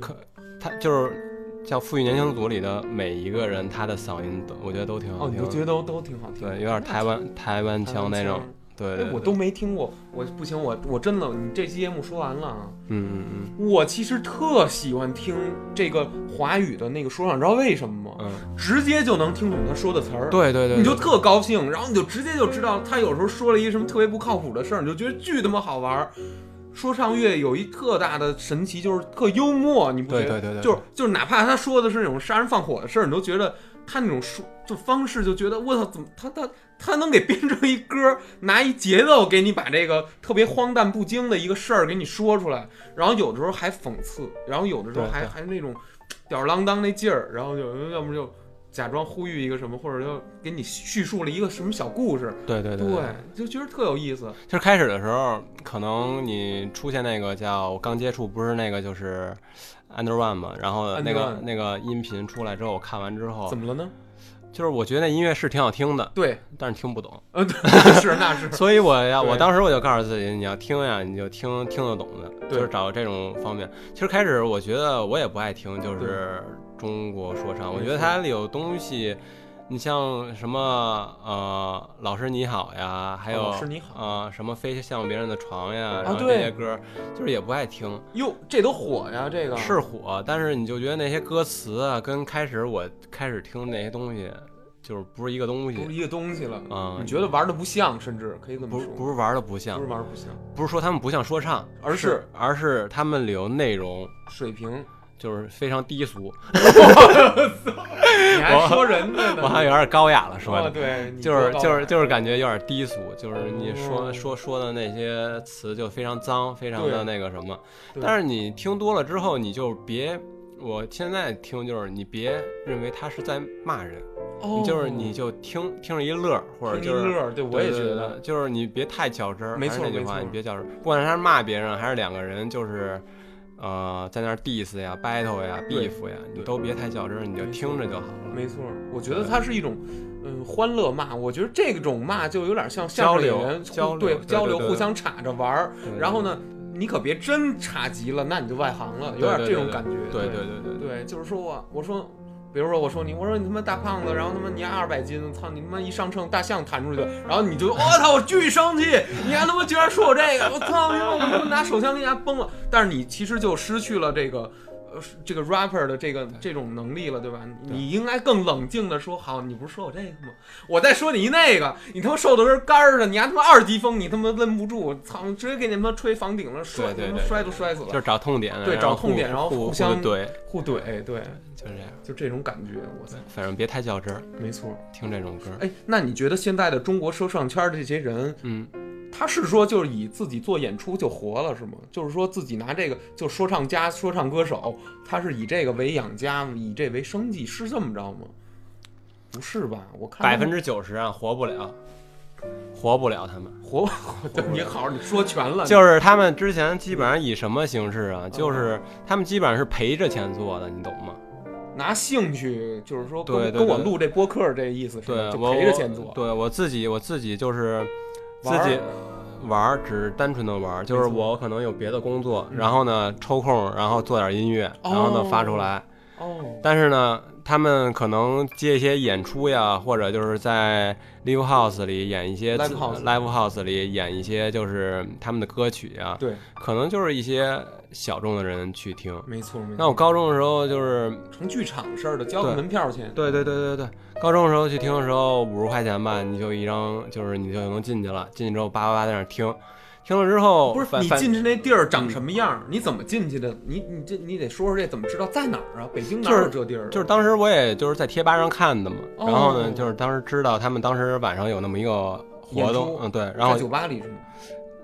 [SPEAKER 2] 可他就是叫富裕年轻组里的每一个人，他的嗓音都我觉得都挺好
[SPEAKER 1] 哦，你
[SPEAKER 2] 听的。
[SPEAKER 1] 都觉得都都挺好听，
[SPEAKER 2] 对，有点台湾台湾腔那种。对对，对，
[SPEAKER 1] 哎我都没听过，我不行，我我真的，你这期节目说完了啊，
[SPEAKER 2] 嗯嗯嗯
[SPEAKER 1] 我其实特喜欢听这个华语的那个说唱，你知道为什么吗？
[SPEAKER 2] 嗯，
[SPEAKER 1] 直接就能听懂他说的词儿，
[SPEAKER 2] 对对对，对
[SPEAKER 1] 你就特高兴，然后你就直接就知道他有时候说了一什么特别不靠谱的事儿，你就觉得巨他妈好玩儿。说唱乐有一特大的神奇，就是特幽默，你不觉得？
[SPEAKER 2] 对对对对
[SPEAKER 1] 就是就是哪怕他说的是那种杀人放火的事儿，你都觉得他那种说就方式就觉得我操，怎么他他他能给编成一歌，拿一节奏给你把这个特别荒诞不经的一个事儿给你说出来，然后有的时候还讽刺，然后有的时候还还那种吊儿郎当那劲儿，然后就要么就假装呼吁一个什么，或者就给你叙述了一个什么小故事，
[SPEAKER 2] 对对对
[SPEAKER 1] 对，就觉得特有意思。
[SPEAKER 2] 就是开始的时候，可能你出现那个叫我刚接触，不是那个就是 Under One 嘛，然后那个那个音频出来之后，我看完之后
[SPEAKER 1] 怎，么了呢？
[SPEAKER 2] 就是我觉得那音乐是挺好听的，
[SPEAKER 1] 对，
[SPEAKER 2] 但是听不懂。
[SPEAKER 1] 呃，对，是那是，
[SPEAKER 2] 所以我要，我当时我就告诉自己，你要听呀，你就听听得懂的，
[SPEAKER 1] 对
[SPEAKER 2] 就是找这种方面。其实开始我觉得我也不爱听，就是中国说唱，我觉得它里有东西，你像什么呃，老师你好呀，还有
[SPEAKER 1] 老师你好
[SPEAKER 2] 啊、什么飞向别人的床呀，然后这
[SPEAKER 1] 对
[SPEAKER 2] 些歌，就是也不爱听，
[SPEAKER 1] 哟，这都火呀，这个
[SPEAKER 2] 是火，但是你就觉得那些歌词啊，跟开始我开始听那些东西，就是不是一个东西，
[SPEAKER 1] 不是一个东西了。
[SPEAKER 2] 嗯
[SPEAKER 1] 你觉得玩的不像，甚至可以这么
[SPEAKER 2] 不
[SPEAKER 1] 说，
[SPEAKER 2] 不是玩的不像
[SPEAKER 1] 不是，玩的不像，
[SPEAKER 2] 不是说他们不像说唱，
[SPEAKER 1] 而是
[SPEAKER 2] 是而是他们里有内容
[SPEAKER 1] 水平。
[SPEAKER 2] 就是非常低俗，
[SPEAKER 1] 你还说人家呢？
[SPEAKER 2] 我好像有点高雅了说的。
[SPEAKER 1] 哦对，
[SPEAKER 2] 就是就是就是感觉有点低俗，就是你说
[SPEAKER 1] 哦
[SPEAKER 2] 说说的那些词就非常脏，非常的那个什么。但是你听多了之后，你就别，我现在听就是你别认为他是在骂人，
[SPEAKER 1] 哦
[SPEAKER 2] 你就是你就听听着一乐，或者就是
[SPEAKER 1] 乐对我也觉得
[SPEAKER 2] 就是你别太较真儿。
[SPEAKER 1] 没
[SPEAKER 2] 还是那句话，
[SPEAKER 1] 错没错
[SPEAKER 2] 你别较真儿，不管他是骂别人还是两个人就是。呃，在那儿 diss 呀、battle 呀、beef 呀，你都别太较真儿，你就听着就好了。
[SPEAKER 1] 没错，我觉得它是一种，嗯，欢乐骂。我觉得这种骂就有点像相声
[SPEAKER 2] 交流
[SPEAKER 1] 演员互
[SPEAKER 2] 交流对
[SPEAKER 1] 对交流，互相插着玩儿。然后呢，你可别真插急了，那你就外行了，有点这种感觉。
[SPEAKER 2] 对
[SPEAKER 1] 对
[SPEAKER 2] 对对对
[SPEAKER 1] 对，就是说我我说，比如说我说你，我说你他妈大胖子，然后他妈你二百斤，操你他妈一上秤大象弹出去，然后你就我操我巨生气，你还他妈居然说我这个，我操我他妈拿手枪给你家崩了，但是你其实就失去了这个。呃，这个 rapper 的这个这种能力了，对吧？你应该更冷静的说，好，你不是说我这个吗？我再说你一那个，你他妈瘦的跟杆儿的，你还他妈二级风，你他妈摁不住，操，直接给你他妈吹房顶了，摔他妈
[SPEAKER 2] 对对对
[SPEAKER 1] 摔都摔死了。
[SPEAKER 2] 就是找痛点，
[SPEAKER 1] 对找痛点然后
[SPEAKER 2] 互
[SPEAKER 1] 互相
[SPEAKER 2] 怼，
[SPEAKER 1] 互怼，对，
[SPEAKER 2] 就是这样。
[SPEAKER 1] 就这种感觉，我操，
[SPEAKER 2] 反正别太较真儿，
[SPEAKER 1] 没错。
[SPEAKER 2] 听这种歌。
[SPEAKER 1] 哎，那你觉得现在的中国说唱圈的这些人，
[SPEAKER 2] 嗯，
[SPEAKER 1] 他是说就是以自己做演出就活了是吗？就是说自己拿这个就说唱家、说唱歌手，他是以这个为养家，以这为生计，是这么着吗？不是吧？我看
[SPEAKER 2] 百分之九十啊，活不了，活不了他们。
[SPEAKER 1] 活，对你好，你说全了，
[SPEAKER 2] 就是他们之前基本上以什么形式啊？就是他们基本上是赔着钱做的，你懂吗？
[SPEAKER 1] 拿兴趣，就是说跟跟我录这播客这意思是吧？就
[SPEAKER 2] 对我
[SPEAKER 1] 赔着钱做，
[SPEAKER 2] 对我自己我自己就是自己玩儿，只是单纯的玩儿，就是我可能有别的工作，
[SPEAKER 1] 嗯
[SPEAKER 2] 然后呢抽空，然后做点音乐，然后呢
[SPEAKER 1] 哦。
[SPEAKER 2] 发出来。
[SPEAKER 1] 哦，
[SPEAKER 2] 但是呢，他们可能接一些演出呀，或者就是在 live house 里演一些
[SPEAKER 1] Live house
[SPEAKER 2] live house 里演一些就是他们的歌曲呀，
[SPEAKER 1] 对，
[SPEAKER 2] 可能就是一些小众的人去听。
[SPEAKER 1] 没错没错。
[SPEAKER 2] 那我高中的时候就是，
[SPEAKER 1] 成剧场似的，交个门票钱，
[SPEAKER 2] 对对对对对，高中的时候去听的时候五十块钱吧，你就一张，就是你就能进去了。进去之后叭叭叭在那听，听了之后
[SPEAKER 1] 不是你进去那地儿长什么样？你怎么进去的？你你这你得说说这怎么知道在哪儿啊？北京哪
[SPEAKER 2] 就是
[SPEAKER 1] 有这地儿啊？
[SPEAKER 2] 就是当时我也就是在贴吧上看的嘛，
[SPEAKER 1] 哦
[SPEAKER 2] 然后呢，就是当时知道他们当时晚上有那么一个活动，嗯对，然后
[SPEAKER 1] 酒吧里是吗？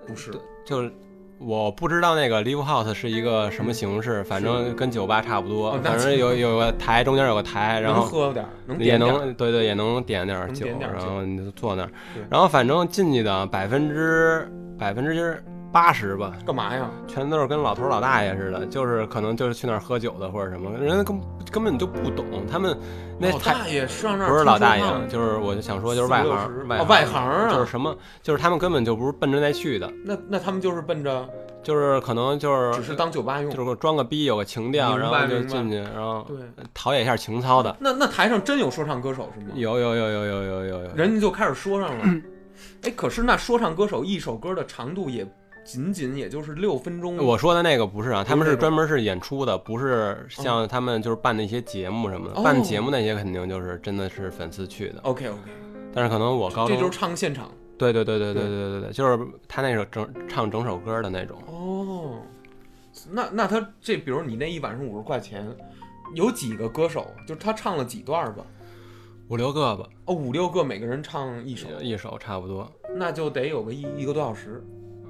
[SPEAKER 1] 不是，
[SPEAKER 2] 就是我不知道那个 live house 是一个什么形式，反正跟酒吧差不多
[SPEAKER 1] 哦，
[SPEAKER 2] 反正有有个台，中间有个台，然
[SPEAKER 1] 能
[SPEAKER 2] 后
[SPEAKER 1] 喝点儿，能
[SPEAKER 2] 也能对对也能点点儿酒，
[SPEAKER 1] 点点儿
[SPEAKER 2] 然后你就坐那儿，然后反正进去的百分之百分之八十吧，
[SPEAKER 1] 干嘛呀？
[SPEAKER 2] 全都是跟老头儿老大爷似的，就是可能就是去那儿喝酒的或者什么，人家根根本就不懂，他们那台
[SPEAKER 1] 老大爷上那儿
[SPEAKER 2] 不是老大爷就是我就想说就是外行外
[SPEAKER 1] 外行啊
[SPEAKER 2] 就是什么，就是他们根本就不是奔着那去的，
[SPEAKER 1] 那那他们就是奔着
[SPEAKER 2] 就是可能就是
[SPEAKER 1] 只是当酒吧用，
[SPEAKER 2] 就是装个逼，有个情调，然后就进去，然后
[SPEAKER 1] 对。
[SPEAKER 2] 陶冶一下情操的。
[SPEAKER 1] 那那台上真有说唱歌手是吗？
[SPEAKER 2] 有有有有有有有有，
[SPEAKER 1] 人家就开始说上了。哎，可是那说唱歌手一首歌的长度也仅仅也就是六分钟。
[SPEAKER 2] 我说的那个不是啊，他们
[SPEAKER 1] 是
[SPEAKER 2] 专门是演出的，不是像他们就是办那些节目什么的。
[SPEAKER 1] 哦
[SPEAKER 2] 办节目那些肯定就是真的是粉丝去的
[SPEAKER 1] ，OK OK，
[SPEAKER 2] 但是可能我高中
[SPEAKER 1] 这就是唱现场
[SPEAKER 2] 对对对对对对对对，就是他那首整唱整首歌的那种。
[SPEAKER 1] 哦。那那他这，比如你那一晚上五十块钱，有几个歌手？就是他唱了几段吧？
[SPEAKER 2] 五六个吧，
[SPEAKER 1] 哦，五六个，每个人唱一首，
[SPEAKER 2] 一首差不多。
[SPEAKER 1] 那就得有个一一个多小时，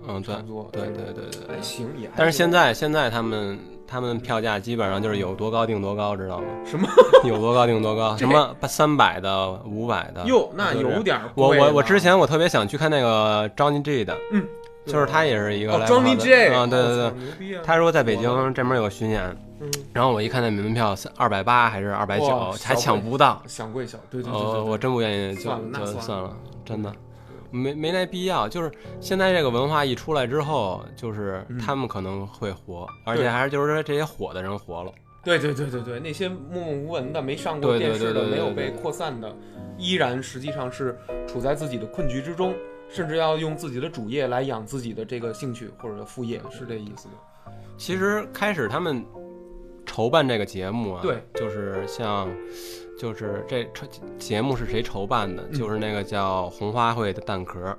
[SPEAKER 2] 嗯，对
[SPEAKER 1] 差不多。
[SPEAKER 2] 对对对对对
[SPEAKER 1] 哎，。行也还。
[SPEAKER 2] 但是现在现在他们他们票价基本上就是有多高定多高，知道吗？
[SPEAKER 1] 什么？
[SPEAKER 2] 有多高定多高，什么三百的、五百的。
[SPEAKER 1] 哟，那有点儿
[SPEAKER 2] 我
[SPEAKER 1] 贵
[SPEAKER 2] 我我之前我特别想去看那个 Johnny G 的，
[SPEAKER 1] 嗯，
[SPEAKER 2] 就是他也是一个
[SPEAKER 1] 哦 live，Johnny
[SPEAKER 2] house
[SPEAKER 1] J，
[SPEAKER 2] 啊，对对对！他说在北
[SPEAKER 1] 我
[SPEAKER 2] 京这边有个巡演，
[SPEAKER 1] 嗯，
[SPEAKER 2] 然后我一看那门票三二百八还是二百九，还抢不到，
[SPEAKER 1] 想贵小，对对对对
[SPEAKER 2] 呃，我真不愿意，就
[SPEAKER 1] 算了那
[SPEAKER 2] 就
[SPEAKER 1] 算了，
[SPEAKER 2] 真的。没没那必要，就是现在这个文化一出来之后，就是
[SPEAKER 1] 嗯。
[SPEAKER 2] 他们可能会火，而且还是就是说这些火的人火了，
[SPEAKER 1] 对对对对对，那些默默无闻的、没上过电视的、没有被扩散的，依然实际上是处在自己的困局之中，甚至要用自己的主业来养自己的这个兴趣或者副业，是这意思吗？
[SPEAKER 2] 其实开始他们筹办这个节目啊，
[SPEAKER 1] 对，
[SPEAKER 2] 就是像，就是这筹节目是谁筹办的？
[SPEAKER 1] 嗯
[SPEAKER 2] 就是那个叫红花会的蛋壳，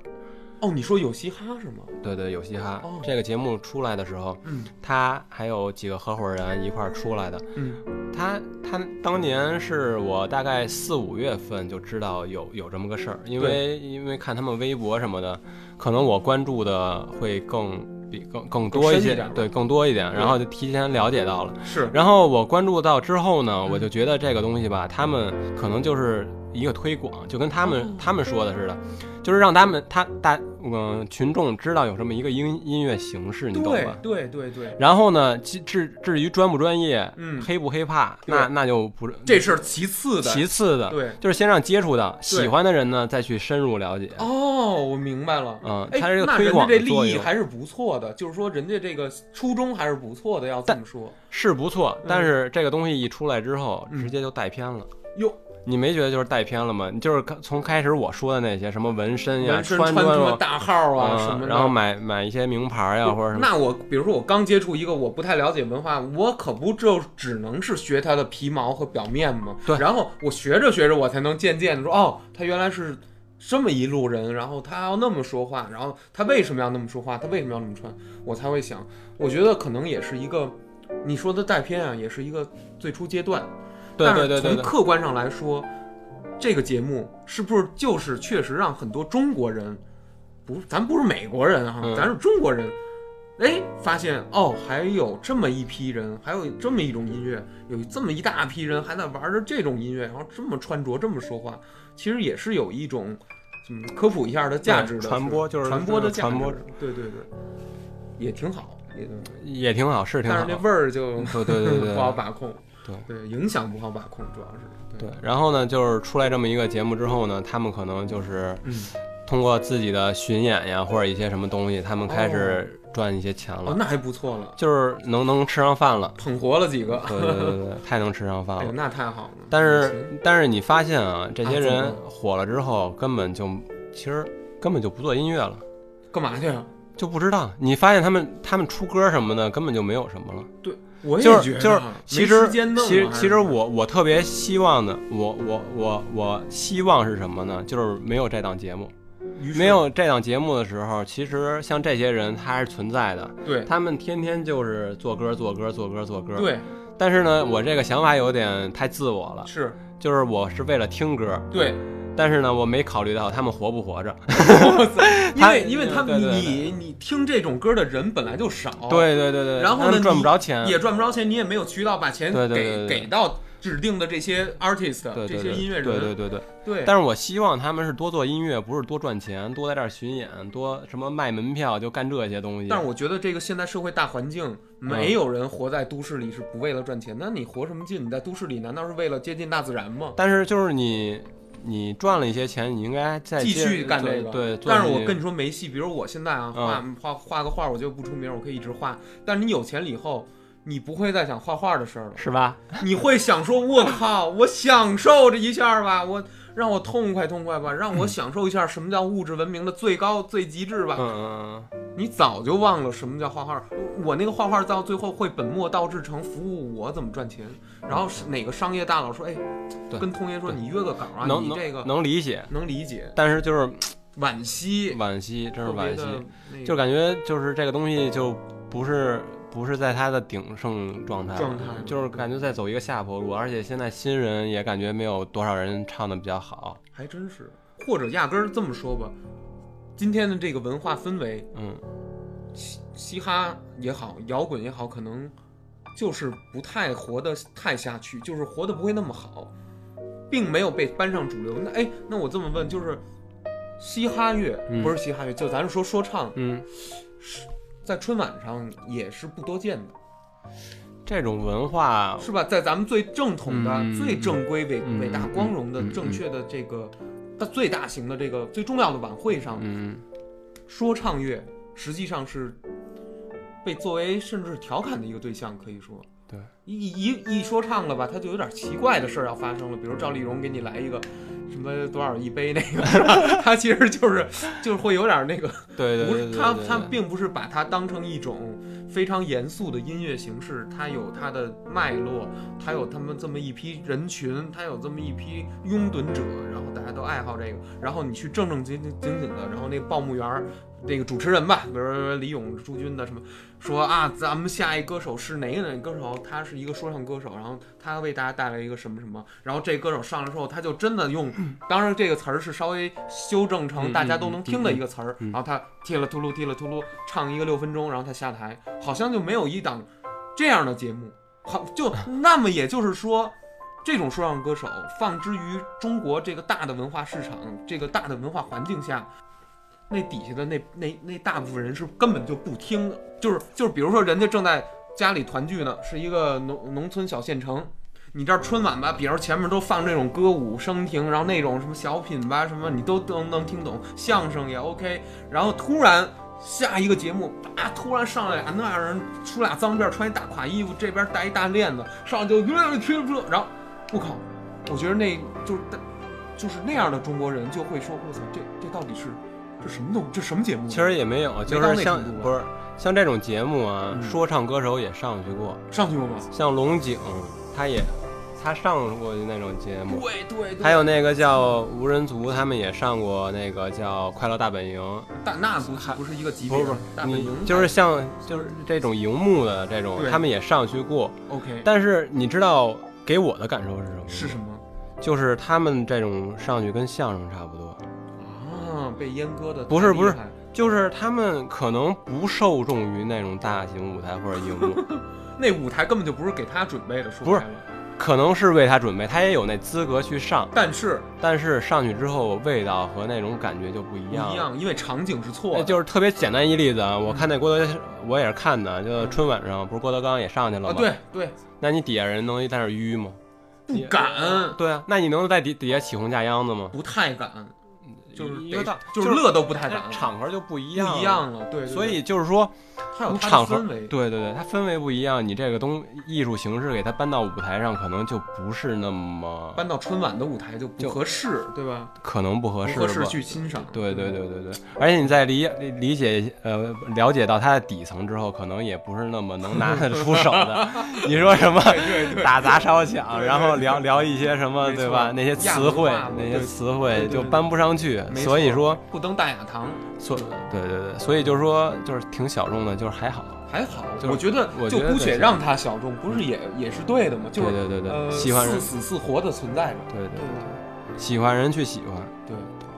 [SPEAKER 1] 哦，你说有嘻哈是吗？
[SPEAKER 2] 对对，有嘻哈。
[SPEAKER 1] 哦
[SPEAKER 2] 这个节目出来的时候，
[SPEAKER 1] 嗯
[SPEAKER 2] 他还有几个合伙人一块儿出来的。
[SPEAKER 1] 嗯，
[SPEAKER 2] 他他当年是我大概四五月份就知道有有这么个事儿，因为因为看他们微博什么的，可能我关注的会更比更更多一些
[SPEAKER 1] 一，
[SPEAKER 2] 对，更多一点，然后就提前了解到了。
[SPEAKER 1] 是，
[SPEAKER 2] 然后我关注到之后呢，
[SPEAKER 1] 嗯
[SPEAKER 2] 我就觉得这个东西吧，他们可能就是一个推广，就跟他们、
[SPEAKER 1] 哦
[SPEAKER 2] 他们说的似的，就是让他们他大嗯、群众知道有这么一个音音乐形式，你懂
[SPEAKER 1] 对
[SPEAKER 2] 吧？
[SPEAKER 1] 对对对，
[SPEAKER 2] 然后呢，至至至于专不专业，
[SPEAKER 1] 嗯
[SPEAKER 2] 黑不黑怕，那那就不
[SPEAKER 1] 这是其次的，
[SPEAKER 2] 其次的，
[SPEAKER 1] 对。
[SPEAKER 2] 就是先让接触到喜欢的人呢，再去深入了解。
[SPEAKER 1] 哦，我明白了。
[SPEAKER 2] 嗯，
[SPEAKER 1] 哎，
[SPEAKER 2] 它是一个推广
[SPEAKER 1] 这立意
[SPEAKER 2] 的作用，
[SPEAKER 1] 还是不错的，就是说人家这个初衷还是不错的，要这么说。
[SPEAKER 2] 是不错。但是这个东西一出来之后，
[SPEAKER 1] 嗯
[SPEAKER 2] 直接就带偏了。
[SPEAKER 1] 哟，
[SPEAKER 2] 你没觉得就是带偏了吗？你就是从开始我说的那些什么纹身呀、
[SPEAKER 1] 身
[SPEAKER 2] 穿
[SPEAKER 1] 穿什么
[SPEAKER 2] 着
[SPEAKER 1] 大号啊什么的，
[SPEAKER 2] 然后买买一些名牌呀，或者什么。
[SPEAKER 1] 那我比如说我刚接触一个我不太了解文化，我可不就只能是学它的皮毛和表面吗？
[SPEAKER 2] 对
[SPEAKER 1] 然后我学着学着，我才能渐渐的说，哦，他原来是这么一路人，然后他要那么说话，然后他为什么要那么说话，他为什么要那么穿，我才会想，我觉得可能也是一个你说的带偏啊，也是一个最初阶段。
[SPEAKER 2] 对
[SPEAKER 1] 但是从
[SPEAKER 2] 对对对对，
[SPEAKER 1] 客观上来说，这个节目是不是就是确实让很多中国人，不，咱不是美国人啊，
[SPEAKER 2] 嗯。
[SPEAKER 1] 咱是中国人，哎，发现哦，还有这么一批人，还有这么一种音乐，有这么一大批人还在玩着这种音乐，然后这么穿着，这么说话，其实也是有一种。嗯，科普一下的价值的
[SPEAKER 2] 传播就是
[SPEAKER 1] 传播的价值，
[SPEAKER 2] 传播。
[SPEAKER 1] 对对对，也挺好，也
[SPEAKER 2] 也挺好，是挺好。
[SPEAKER 1] 但是。那味儿就
[SPEAKER 2] 对对对对。
[SPEAKER 1] 不好把控，
[SPEAKER 2] 对
[SPEAKER 1] 对，影响不好把控，主要是
[SPEAKER 2] 对，然后呢，就是出来这么一个节目之后呢，他们可能就是
[SPEAKER 1] 嗯，
[SPEAKER 2] 通过自己的巡演呀，或者一些什么东西，他们开始赚一些钱了，
[SPEAKER 1] 哦，那还不错了，
[SPEAKER 2] 就是能能吃上饭了。
[SPEAKER 1] 捧活了几个，
[SPEAKER 2] 对对对太能吃上饭
[SPEAKER 1] 哎呦，
[SPEAKER 2] 了。
[SPEAKER 1] 那太好了。
[SPEAKER 2] 但是但是你发现啊，这些人火了之后，根本就其实根本就不做音乐了。
[SPEAKER 1] 干嘛去啊？
[SPEAKER 2] 就不知道，你发现他们他们出歌什么的根本就没有什么了。
[SPEAKER 1] 对，我也觉得
[SPEAKER 2] 就是就是，其实其实其实我我特别希望的，我我我我希望是什么呢？就是没有这档节目，没有这档节目的时候，其实像这些人他还是存在的，
[SPEAKER 1] 对
[SPEAKER 2] 他们天天就是做歌做歌做歌做歌。。
[SPEAKER 1] 对
[SPEAKER 2] 但是呢，我这个想法有点太自我了，
[SPEAKER 1] 是，
[SPEAKER 2] 就是我是为了听歌，
[SPEAKER 1] 对，
[SPEAKER 2] 但是呢，我没考虑到他们活不活着。
[SPEAKER 1] 因为因为他们你你听这种歌的人本来就少，，
[SPEAKER 2] 对对对对，
[SPEAKER 1] 然后呢
[SPEAKER 2] 赚不着钱，
[SPEAKER 1] 也赚不着钱，你也没有渠道把钱给给到指定的这些 artist 这些音乐人，
[SPEAKER 2] 对对对对。
[SPEAKER 1] 对
[SPEAKER 2] 但是我希望他们是多做音乐，不是多赚钱，多在这儿巡演，多什么卖门票就干这些东西。
[SPEAKER 1] 但是我觉得这个现在社会大环境，
[SPEAKER 2] 嗯
[SPEAKER 1] 没有人活在都市里是不为了赚钱。那你活什么劲？你在都市里难道是为了接近大自然吗？
[SPEAKER 2] 但是就是你你赚了一些钱，你应该再
[SPEAKER 1] 继续干这个。
[SPEAKER 2] 对，做
[SPEAKER 1] 但是我跟你说没戏。比如我现在啊，画
[SPEAKER 2] 嗯
[SPEAKER 1] 画画个画，我就不出名，我可以一直画。但是你有钱了以后，你不会再想画画的事儿了，
[SPEAKER 2] 是吧？
[SPEAKER 1] 你会想说：“我靠，我享受这一下吧，我让我痛快痛快吧，让我享受一下什么叫物质文明的最高最极致吧。
[SPEAKER 2] 嗯嗯
[SPEAKER 1] 你早就忘了什么叫画画。我那个画画到最后会本末倒置成服务我怎么赚钱。然后是哪个商业大佬说：“哎，跟通爷说你约个稿啊，你这个
[SPEAKER 2] 能能理解，
[SPEAKER 1] 能理解。
[SPEAKER 2] 但是就是
[SPEAKER 1] 惋惜，
[SPEAKER 2] 惋惜，真是惋惜，就感觉就是这个东西就不是不是在它的鼎盛状态，
[SPEAKER 1] 状态
[SPEAKER 2] 就是感觉在走一个下坡路，而且现在新人也感觉没有多少人唱的比较好，
[SPEAKER 1] 还真是，或者压根儿这么说吧，今天的这个文化氛围，
[SPEAKER 2] 嗯，
[SPEAKER 1] 嘻嘻哈也好，摇滚也好，可能就是不太活得太下去，就是活得不会那么好，并没有被搬上主流。那哎，那我这么问，就是嘻哈乐、
[SPEAKER 2] 嗯
[SPEAKER 1] 不是嘻哈乐，就咱是说说唱，
[SPEAKER 2] 嗯，
[SPEAKER 1] 在春晚上也是不多见的，
[SPEAKER 2] 这种文化，
[SPEAKER 1] 是吧？在咱们最正统的、
[SPEAKER 2] 嗯
[SPEAKER 1] 最正规、伟
[SPEAKER 2] 嗯
[SPEAKER 1] 伟大、光荣的、正确的这个。大最大型的这个最重要的晚会上，
[SPEAKER 2] 嗯，
[SPEAKER 1] 说唱乐实际上是被作为甚至是调侃的一个对象，可以说，
[SPEAKER 2] 对，
[SPEAKER 1] 一一一说唱了吧，他就有点奇怪的事儿要发生了，比如赵丽蓉给你来一个什么多少一杯那个？他其实就是就是会有点那个，
[SPEAKER 2] 对对
[SPEAKER 1] 他他并不是把它当成一种非常严肃的音乐形式，它有它的脉络，它有他们这么一批人群，它有这么一批拥趸者，然后大家都爱好这个，然后你去正正经经经经的，然后那个报幕员儿。那个主持人吧，比如说李咏、朱军的什么，说啊，咱们下一歌手是哪个哪个歌手？他是一个说唱歌手，然后他为大家带来一个什么什么，然后这歌手上来之后，他就真的用，当然这个词儿是稍微修正成大家都能听的一个词儿，然后他踢了秃噜踢了秃噜唱一个六分钟，然后他下台，好像就没有一档这样的节目，好就 那么也就是说。这种说唱歌手放之于中国这个大的文化市场、这个大的文化环境下，那底下的那那那大部分人是根本就不听的，就是就是，比如说人家正在家里团聚呢，是一个农农村小县城，你这春晚吧，比如前面都放这种歌舞升平，然后那种什么小品吧，什么你都都能听懂，相声也 OK，然后突然下一个节目，啊，突然上来俩那样人出俩脏辫，穿一大垮衣服，这边戴一大链子，上来就越听这，然后我靠，我觉得那就是就是那样的中国人就会说，我操，这这到底是这什么东这什么节目？
[SPEAKER 2] 其实也没有，就是像不是像这种节目啊，
[SPEAKER 1] 嗯
[SPEAKER 2] 说唱歌手也上去过，
[SPEAKER 1] 上去过吗？
[SPEAKER 2] 像龙井，他也他上过那种节目，
[SPEAKER 1] 对对对，
[SPEAKER 2] 还有那个叫无人族，他们也上过那个叫《快乐大本营》，
[SPEAKER 1] 大那不不是一个级别，
[SPEAKER 2] 不是不是你
[SPEAKER 1] 大本营
[SPEAKER 2] 就是像就是这种荧幕的这种，他们也上去过。
[SPEAKER 1] OK，
[SPEAKER 2] 但是你知道给我的感受是什么吗？
[SPEAKER 1] 是什么
[SPEAKER 2] 就是他们这种上去跟相声差不多，
[SPEAKER 1] 啊？被阉割的
[SPEAKER 2] 不是不是就是他们可能不受重于那种大型舞台或者荧幕，
[SPEAKER 1] 那舞台根本就不是给他准备的，说
[SPEAKER 2] 不是。可能是为他准备，他也有那资格去上，
[SPEAKER 1] 但是
[SPEAKER 2] 但是上去之后味道和那种感觉就不一样。
[SPEAKER 1] 不一样，因为场景是错
[SPEAKER 2] 哎
[SPEAKER 1] 的。
[SPEAKER 2] 就是特别简单一例子啊，我看那郭德，我也是看的，就春晚上不是郭德纲也上去了
[SPEAKER 1] 啊，
[SPEAKER 2] 吗？
[SPEAKER 1] 对对，
[SPEAKER 2] 那你底下人能在那儿淤吗？
[SPEAKER 1] 不敢，
[SPEAKER 2] 对啊，那你能在底底下起哄架秧子吗？
[SPEAKER 1] 不太敢，就是得
[SPEAKER 2] 一个道
[SPEAKER 1] 就是乐都不太敢，
[SPEAKER 2] 场合就不一样
[SPEAKER 1] 不
[SPEAKER 2] 样，
[SPEAKER 1] 一。样了。对，对
[SPEAKER 2] 所以就是说，
[SPEAKER 1] 它有它
[SPEAKER 2] 场合。对对对，它氛围不一样，你这个东艺术形式给它搬到舞台上，可能就不是那么
[SPEAKER 1] 搬到春晚的舞台就不
[SPEAKER 2] 就
[SPEAKER 1] 合适，对吧？
[SPEAKER 2] 可能不合适吧。
[SPEAKER 1] 不合适去欣赏。
[SPEAKER 2] 对对对对对，而且你在理理解呃了解到它的底层之后，可能也不是那么能拿得出手的。你说什么
[SPEAKER 1] 对对，
[SPEAKER 2] 打砸烧抢，然后聊聊一些什么对吧？那些词汇，那些词汇就搬不上去。
[SPEAKER 1] 没
[SPEAKER 2] 所以说，
[SPEAKER 1] 不登大雅堂
[SPEAKER 2] 所对对对，所以就是说，就是挺小众的，就是还好。
[SPEAKER 1] 还好，
[SPEAKER 2] 就是
[SPEAKER 1] 我觉得就姑且让它小众，不是也也是对的吗？就是
[SPEAKER 2] 对对对喜欢人
[SPEAKER 1] 似死似活的存在着。
[SPEAKER 2] 对对
[SPEAKER 1] 对
[SPEAKER 2] 对，喜欢人去喜欢。
[SPEAKER 1] 对，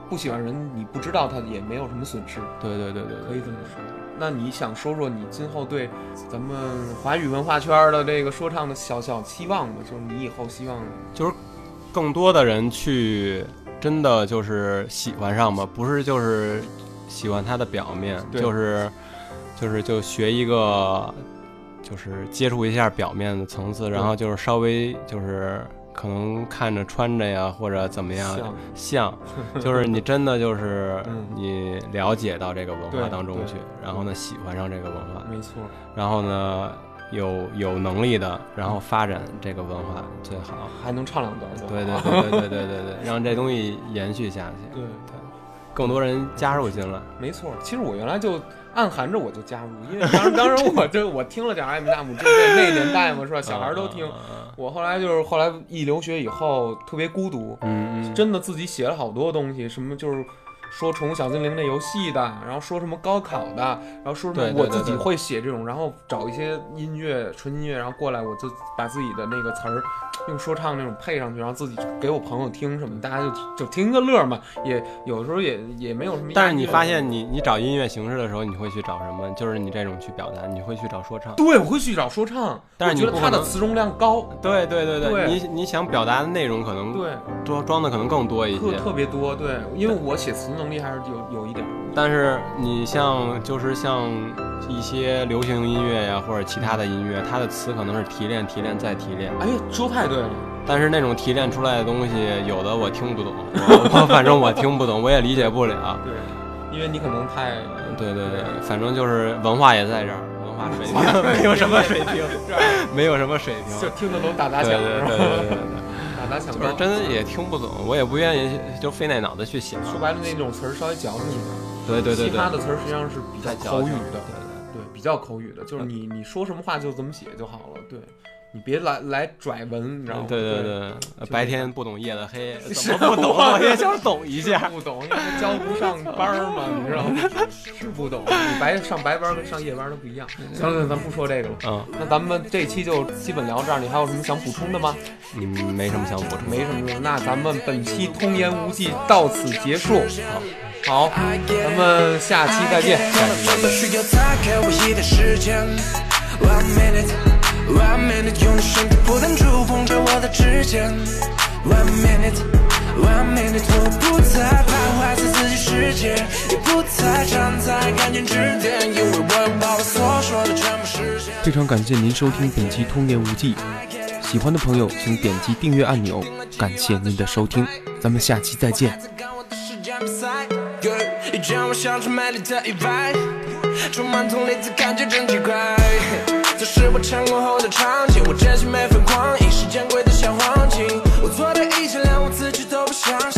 [SPEAKER 1] 不喜欢人你不知道他也没有什么损失，
[SPEAKER 2] 对对对对对，
[SPEAKER 1] 可以这么说。那你想说说你今后对咱们华语文化圈的这个说唱的小小期望吗？就是你以后希望就是
[SPEAKER 2] 更多的人去真的就是喜欢上吧，不是就是喜欢它的表面，就是就是就学一个，就是接触一下表面的层次，然后就是稍微就是可能看着穿着呀或者怎么样
[SPEAKER 1] 像。
[SPEAKER 2] 像，就是你真的就是
[SPEAKER 1] 嗯。
[SPEAKER 2] 你了解到这个文化当中去，然后呢喜欢上这个文化，
[SPEAKER 1] 没错，
[SPEAKER 2] 然后呢有有能力的，然后发展这个文化最好。
[SPEAKER 1] 还能唱两段。
[SPEAKER 2] 对对对对对对对对，让这东西延续下去，
[SPEAKER 1] 对对，
[SPEAKER 2] 更多人加入进来。
[SPEAKER 1] 没错。其实我原来就暗含着我就加入，因为当时当时我这我听了点艾米纳姆，这那那年代嘛是吧？小孩都听。
[SPEAKER 2] 嗯
[SPEAKER 1] 我后来就是后来一留学以后特别孤独，
[SPEAKER 2] 嗯嗯，
[SPEAKER 1] 真的自己写了好多东西，什么就是说宠物小精灵那游戏的，然后说什么高考的，然后说什么我自己会写这种，然后找一些音乐纯音乐，然后过来我就把自己的那个词儿用说唱那种配上去，然后自己给我朋友听什么，大家就就听个乐嘛，也有时候也也没有什么。
[SPEAKER 2] 但是你发现你你找音乐形式的时候，你会去找什么？就是你这种去表达，你会去找说唱。
[SPEAKER 1] 对，我会去找说唱，
[SPEAKER 2] 但是你
[SPEAKER 1] 觉得它的词容量高，
[SPEAKER 2] 对对对
[SPEAKER 1] 对
[SPEAKER 2] 你你想表达的内容可能
[SPEAKER 1] 对，
[SPEAKER 2] 装装的可能更多一
[SPEAKER 1] 特
[SPEAKER 2] 些，
[SPEAKER 1] 特别多，对，因为我写词能力还是有有一点。
[SPEAKER 2] 但是你像就是像一些流行音乐呀，或者其他的音乐，它的词可能是提炼、提炼再提炼。
[SPEAKER 1] 哎呀，说太对了，
[SPEAKER 2] 但是那种提炼出来的东西，有的我听不懂，我我反正我听不懂，我也理解不了。
[SPEAKER 1] 对，因为你可能太
[SPEAKER 2] 对对对，反正就是文化也在这儿，文化水平，没有什么水平，没有什么水平，
[SPEAKER 1] 就听得懂打打
[SPEAKER 2] 对
[SPEAKER 1] 响，
[SPEAKER 2] 对对对对真也听不懂，我也不愿意就费那脑子去想。
[SPEAKER 1] 说白了，那种词儿稍微矫情一点。
[SPEAKER 2] 对对对对，
[SPEAKER 1] 其他的词儿实际上是比较口语的，
[SPEAKER 2] 对对，
[SPEAKER 1] 比较口语的，就是你你说什么话就怎么写就好了，对，你别来来拽文，你知道吗？
[SPEAKER 2] 对对
[SPEAKER 1] 对，
[SPEAKER 2] 对，白天不懂夜的黑，
[SPEAKER 1] 是
[SPEAKER 2] 怎么不懂？我也想懂一下。
[SPEAKER 1] 不懂，因为教不上班儿嘛，你知道吗？是不懂，你白上白班跟上夜班都不一样。行了，咱不说这个了。
[SPEAKER 2] 嗯
[SPEAKER 1] 那咱们这期就基本聊这儿，你还有什么想补充的吗？
[SPEAKER 2] 嗯，没什么想补充。
[SPEAKER 1] 没什么了，那咱们本期通言无忌到此结束。好，好，咱们下期再见。
[SPEAKER 2] 下期再见。
[SPEAKER 3] One minute, 用你身体不断触碰着我的指尖。One minute, one minute，我不再徘徊在自己世界，也不再站在感情支点，因为我所说的全部实现。
[SPEAKER 4] 非常感谢您收听本期《通言无忌》，喜欢的朋友请点击订阅按钮。感谢您的收听，咱们下期再见。
[SPEAKER 3] 满感觉真奇怪。这是我成功后的场景，我珍惜每分光阴，时间贵得像黄金。我做的一切连我自己都不相信，